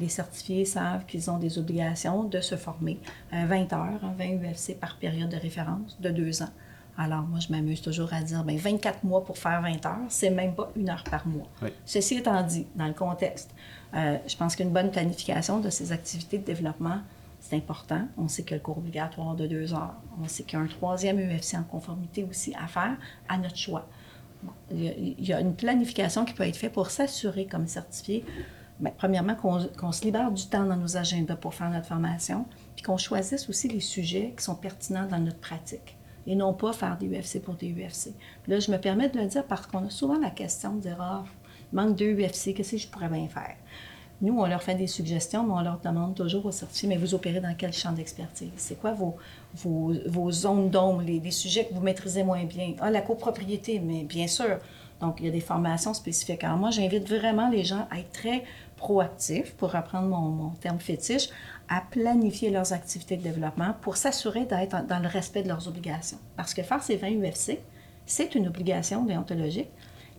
Les certifiés savent qu'ils ont des obligations de se former euh, 20 heures, hein, 20 UFC par période de référence de deux ans. Alors, moi, je m'amuse toujours à dire, ben 24 mois pour faire 20 heures, c'est même pas une heure par mois. Oui. Ceci étant dit, dans le contexte, euh, je pense qu'une bonne planification de ces activités de développement, c'est important. On sait qu'il y a le cours obligatoire de deux heures. On sait qu'il y a un troisième UFC en conformité aussi à faire à notre choix. Bon, il, y a, une planification qui peut être faite pour s'assurer comme certifié, ben, premièrement, qu'on qu'on se libère du temps dans nos agendas pour faire notre formation, puis qu'on choisisse aussi les sujets qui sont pertinents dans notre pratique et non pas faire des UFC pour des UFC. Là, je me permets de le dire parce qu'on a souvent la question de dire Ah, manque deux UFC, qu'est-ce que je pourrais bien faire? Nous, on leur fait des suggestions, mais on leur demande toujours aux certifiés, mais vous opérez dans quel champ d'expertise? C'est quoi vos, vos, vos zones d'ombre, les, les sujets que vous maîtrisez moins bien? Ah, la copropriété, mais bien sûr. Donc, il y a des formations spécifiques. Alors, moi, j'invite vraiment les gens à être très proactifs, pour reprendre mon, mon terme fétiche, à planifier leurs activités de développement pour s'assurer d'être dans le respect de leurs obligations. Parce que faire ces 20 UFC, c'est une obligation déontologique.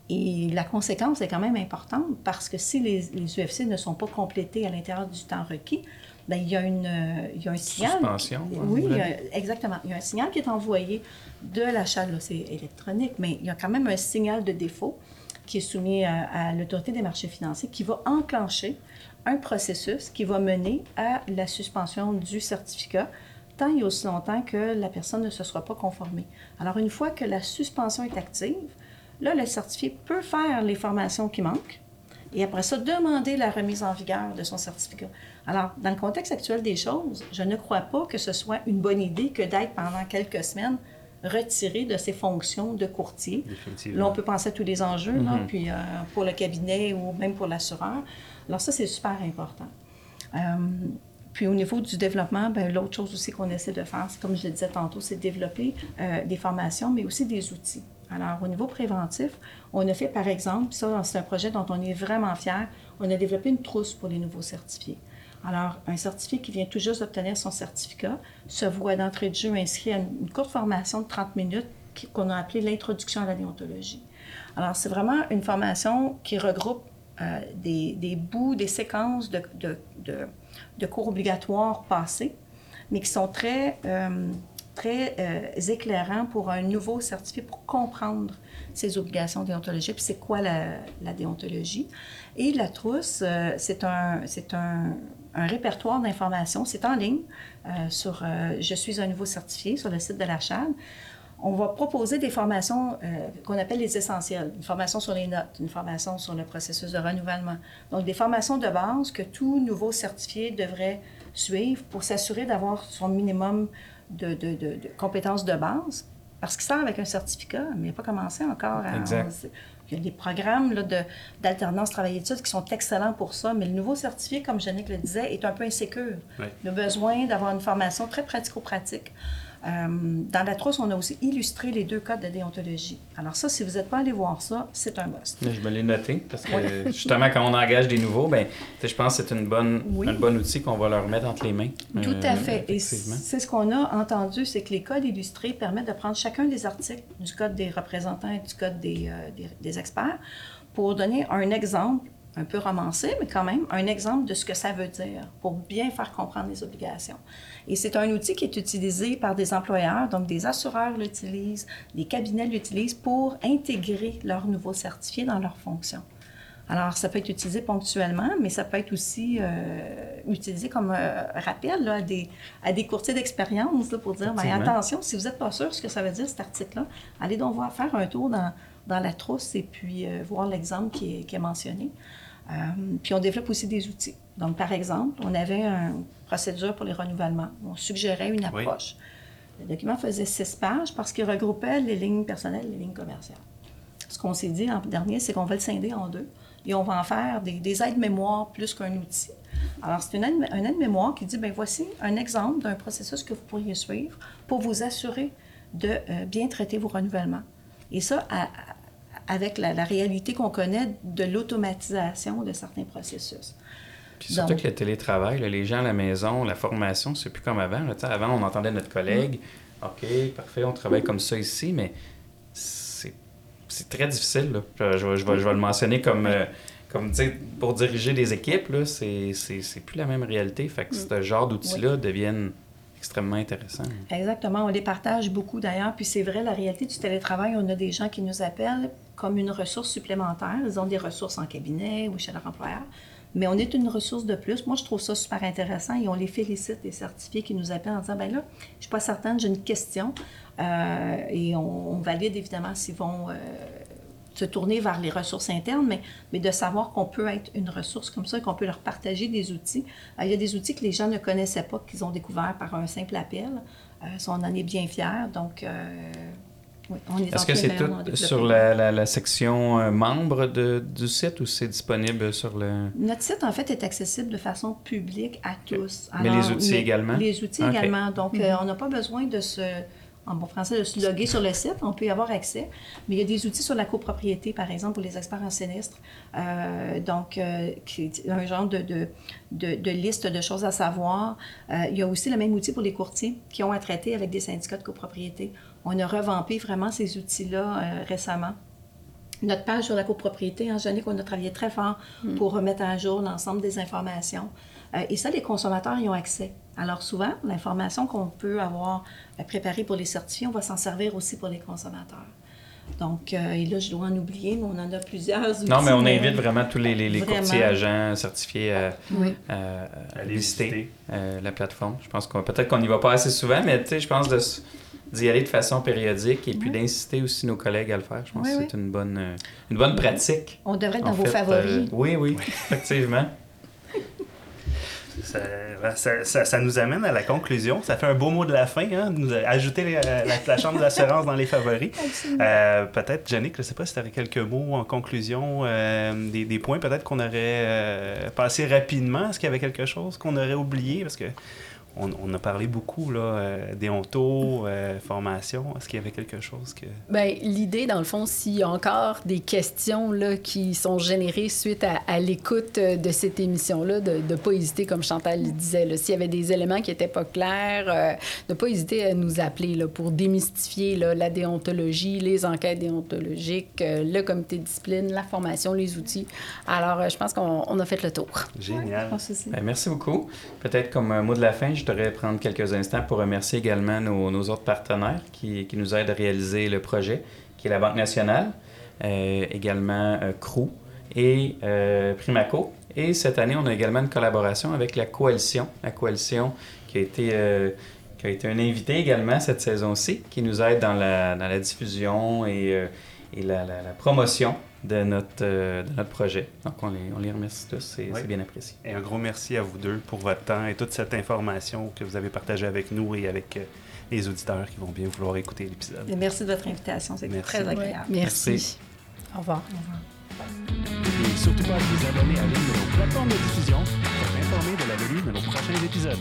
Et la conséquence est quand même importante parce que si les, les UFC ne sont pas complétés à l'intérieur du temps requis, bien, il, y a une, euh, il y a un signal. Suspension, qui- hein, oui, il y a- ouais. exactement. Il y a un signal qui est envoyé de l'achat, là, c'est électronique, mais il y a quand même un signal de défaut qui est soumis à, l'autorité des marchés financiers qui va enclencher un processus qui va mener à la suspension du certificat tant et aussi longtemps que la personne ne se sera pas conformée. Alors, une fois que la suspension est active, là, le certifié peut faire les formations qui manquent et après ça, demander la remise en vigueur de son certificat. Alors, dans le contexte actuel des choses, je ne crois pas que ce soit une bonne idée que d'être pendant quelques semaines retiré de ses fonctions de courtier. Là, on peut penser à tous les enjeux, là, puis euh, pour le cabinet ou même pour l'assureur. Alors ça, c'est super important. Euh, puis au niveau du développement, ben, l'autre chose aussi qu'on essaie de faire, c'est comme je le disais tantôt, c'est de développer euh, des formations, mais aussi des outils. Alors, au niveau préventif, on a fait, par exemple, ça, c'est un projet dont on est vraiment fier, on a développé une trousse pour les nouveaux certifiés. Alors, un certifié qui vient tout juste d'obtenir son certificat se voit d'entrée de jeu inscrit à une courte formation de 30 minutes qu'on a appelée l'introduction à la déontologie. Alors, c'est vraiment une formation qui regroupe euh, des, bouts, des séquences de, cours obligatoires passés, mais qui sont très, euh, très euh, éclairant pour un nouveau certifié pour comprendre ses obligations déontologiques, puis c'est quoi la, la, déontologie. Et la trousse, c'est un, un répertoire d'informations, c'est en ligne euh, sur euh, Je suis un nouveau certifié sur le site de la CHAD. On va proposer des formations euh, qu'on appelle les essentiels, une formation sur les notes, une formation sur le processus de renouvellement. Donc, des formations de base que tout nouveau certifié devrait suivre pour s'assurer d'avoir son minimum de, de, de, de, compétences de base. Parce qu'il sort avec un certificat, mais il n'a pas commencé encore à. Exact. Il y a des programmes d'alternance travail-études qui sont excellents pour ça, mais le nouveau certifié, comme Jannick le disait, est un peu insécure. Oui. Il a besoin d'avoir une formation très pratico-pratique. Euh, dans la trousse, on a aussi illustré les deux codes de déontologie. Alors ça, si vous n'êtes pas allé voir ça, c'est un must. Je me l'ai noté parce que (laughs) justement, quand on engage des nouveaux, ben, je pense que c'est une bonne, Oui. un bon outil qu'on va leur mettre entre les mains. Tout Euh, à fait. Et c'est ce qu'on a entendu, c'est que les codes illustrés permettent de prendre chacun des articles du code des représentants et du code des, euh, des, des experts pour donner un exemple un peu romancé, mais quand même un exemple de ce que ça veut dire pour bien faire comprendre les obligations. Et c'est un outil qui est utilisé par des employeurs, donc des assureurs l'utilisent, des cabinets l'utilisent pour intégrer leurs nouveaux certifiés dans leurs fonctions. Alors, ça peut être utilisé ponctuellement, mais ça peut être aussi euh, utilisé comme euh, rappel là, à, des, à des courtiers d'expérience pour dire, ben, attention, si vous n'êtes pas sûr ce que ça veut dire, cet article-là, allez donc voir, faire un tour dans, dans la trousse et puis euh, voir l'exemple qui est, qui est mentionné. Puis on développe aussi des outils. Donc, par exemple, on avait une procédure pour les renouvellements. On suggérait une Oui. approche. Le document faisait six pages parce qu'il regroupait les lignes personnelles et les lignes commerciales. Ce qu'on s'est dit en dernier, c'est qu'on va le scinder en deux et on va en faire des, des aides-mémoires plus qu'un outil. Alors, c'est une aide- un aide-mémoire qui dit, ben voici un exemple d'un processus que vous pourriez suivre pour vous assurer de euh, bien traiter vos renouvellements. Et ça, à- avec la, la réalité qu'on connaît de l'automatisation de certains processus. Puis surtout que le télétravail, là, les gens à la maison, la formation, c'est plus comme avant. là. Avant, on entendait notre collègue, OK, parfait, on travaille comme ça ici, mais c'est très difficile. là. Je, je vais- je vais, je vais le mentionner comme, euh, comme pour diriger des équipes, c'est plus la même réalité. Fait que ce genre d'outils-là deviennent extrêmement intéressants. Exactement, on les partage beaucoup d'ailleurs. Puis c'est vrai, la réalité du télétravail, on a des gens qui nous appellent comme une ressource supplémentaire. Ils ont des ressources en cabinet ou chez leur employeur. Mais on est une ressource de plus. Moi, je trouve ça super intéressant et on les félicite, les certifiés qui nous appellent en disant, ben là, je suis pas certaine, j'ai une question. Euh, et on, valide évidemment s'ils vont euh, se tourner vers les ressources internes, mais, de savoir qu'on peut être une ressource comme ça qu'on peut leur partager des outils. Euh, il y a des outils que les gens ne connaissaient pas, qu'ils ont découverts par un simple appel. On en est bien fiers. Donc, oui, on est en Est-ce que c'est tout sur la, la- la section euh, membre de- du site ou c'est disponible sur le... Notre site, en fait, est accessible de façon publique à tous. Mais les outils également? Les outils également. Donc, euh, on n'a pas besoin de se, en bon français, de se loguer sur le site. On peut y avoir accès. Mais il y a des outils sur la copropriété, par exemple, pour les experts en sinistre. Euh, donc, euh, qui est un genre de, de, de- de liste de choses à savoir. Euh, il y a aussi le même outil pour les courtiers qui ont à traiter avec des syndicats de copropriété. On a revampé vraiment ces outils-là euh, récemment notre page sur la copropriété, en Jannick, on a travaillé très fort pour remettre à jour l'ensemble des informations. Euh, et ça, les consommateurs y ont accès. Alors souvent, l'information qu'on peut avoir euh, préparée pour les certifiés, on va s'en servir aussi pour les consommateurs. Donc, euh, et là, je dois en oublier, mais on en a plusieurs outils. Non, mais on invite vraiment tous les, les, les Vraiment. courtiers agents certifiés à, Oui. à- à Allez visiter visiter. euh, la plateforme. Je pense qu'on peut-être qu'on n'y va pas assez souvent, mais tu sais, je pense de d'y aller de façon périodique et puis Oui. d'inciter aussi nos collègues à le faire. Je pense Oui, que oui. c'est une bonne, euh, une bonne pratique. On devrait être dans vos fait, favoris. euh, oui, oui, (laughs) effectivement. Ça, ça- ça- ça nous amène à la conclusion. Ça fait un beau mot de la fin, hein, de nous ajouter la, la- la chambre d'assurance dans les favoris. Euh, peut-être, Jannick, je ne sais pas si tu aurais quelques mots en conclusion, euh, des, des points peut-être qu'on aurait euh, passé rapidement. Est-ce qu'il y avait quelque chose qu'on aurait oublié? Parce que on, on a parlé beaucoup là, euh, déonto, euh, formation. Est-ce qu'il y avait quelque chose que... Ben, l'idée, dans le fond, s'il y a encore des questions là, qui sont générées suite à, à l'écoute euh, de cette émission-là, de ne pas hésiter, comme Chantal le disait. là. S'il y avait des éléments qui n'étaient pas clairs, euh, de ne pas hésiter à nous appeler là, pour démystifier là, la déontologie, les enquêtes déontologiques, euh, le comité de discipline, la formation, les outils. Alors, euh, je pense qu'on on a fait le tour. Je Génial. pense aussi. Ben, merci beaucoup. Peut-être comme un mot de la fin, je voudrais prendre quelques instants pour remercier également nos, autres partenaires qui, nous aident à réaliser le projet, qui est la Banque nationale, euh, également euh, CRU et euh, Primaco. Et cette année, on a également une collaboration avec la Coalition, la Coalition qui a été, euh, qui a été un invité également cette saison-ci, qui nous aide dans la, dans la diffusion et, et la, la promotion de notre, euh, de notre projet. Donc, on les, on les remercie tous, c'est Oui. c'est bien apprécié. Et un gros merci à vous deux pour votre temps et toute cette information que vous avez partagée avec nous et avec euh, les auditeurs qui vont bien vouloir écooter l'épisode. Et merci de votre invitation, c'est Merci. très agréable. merci. Merci. Au revoir. N'oubliez surtout pas de vous abonner à l'une de nos plateformes de diffusion pour être informé de la venue de nos prochains épisodes.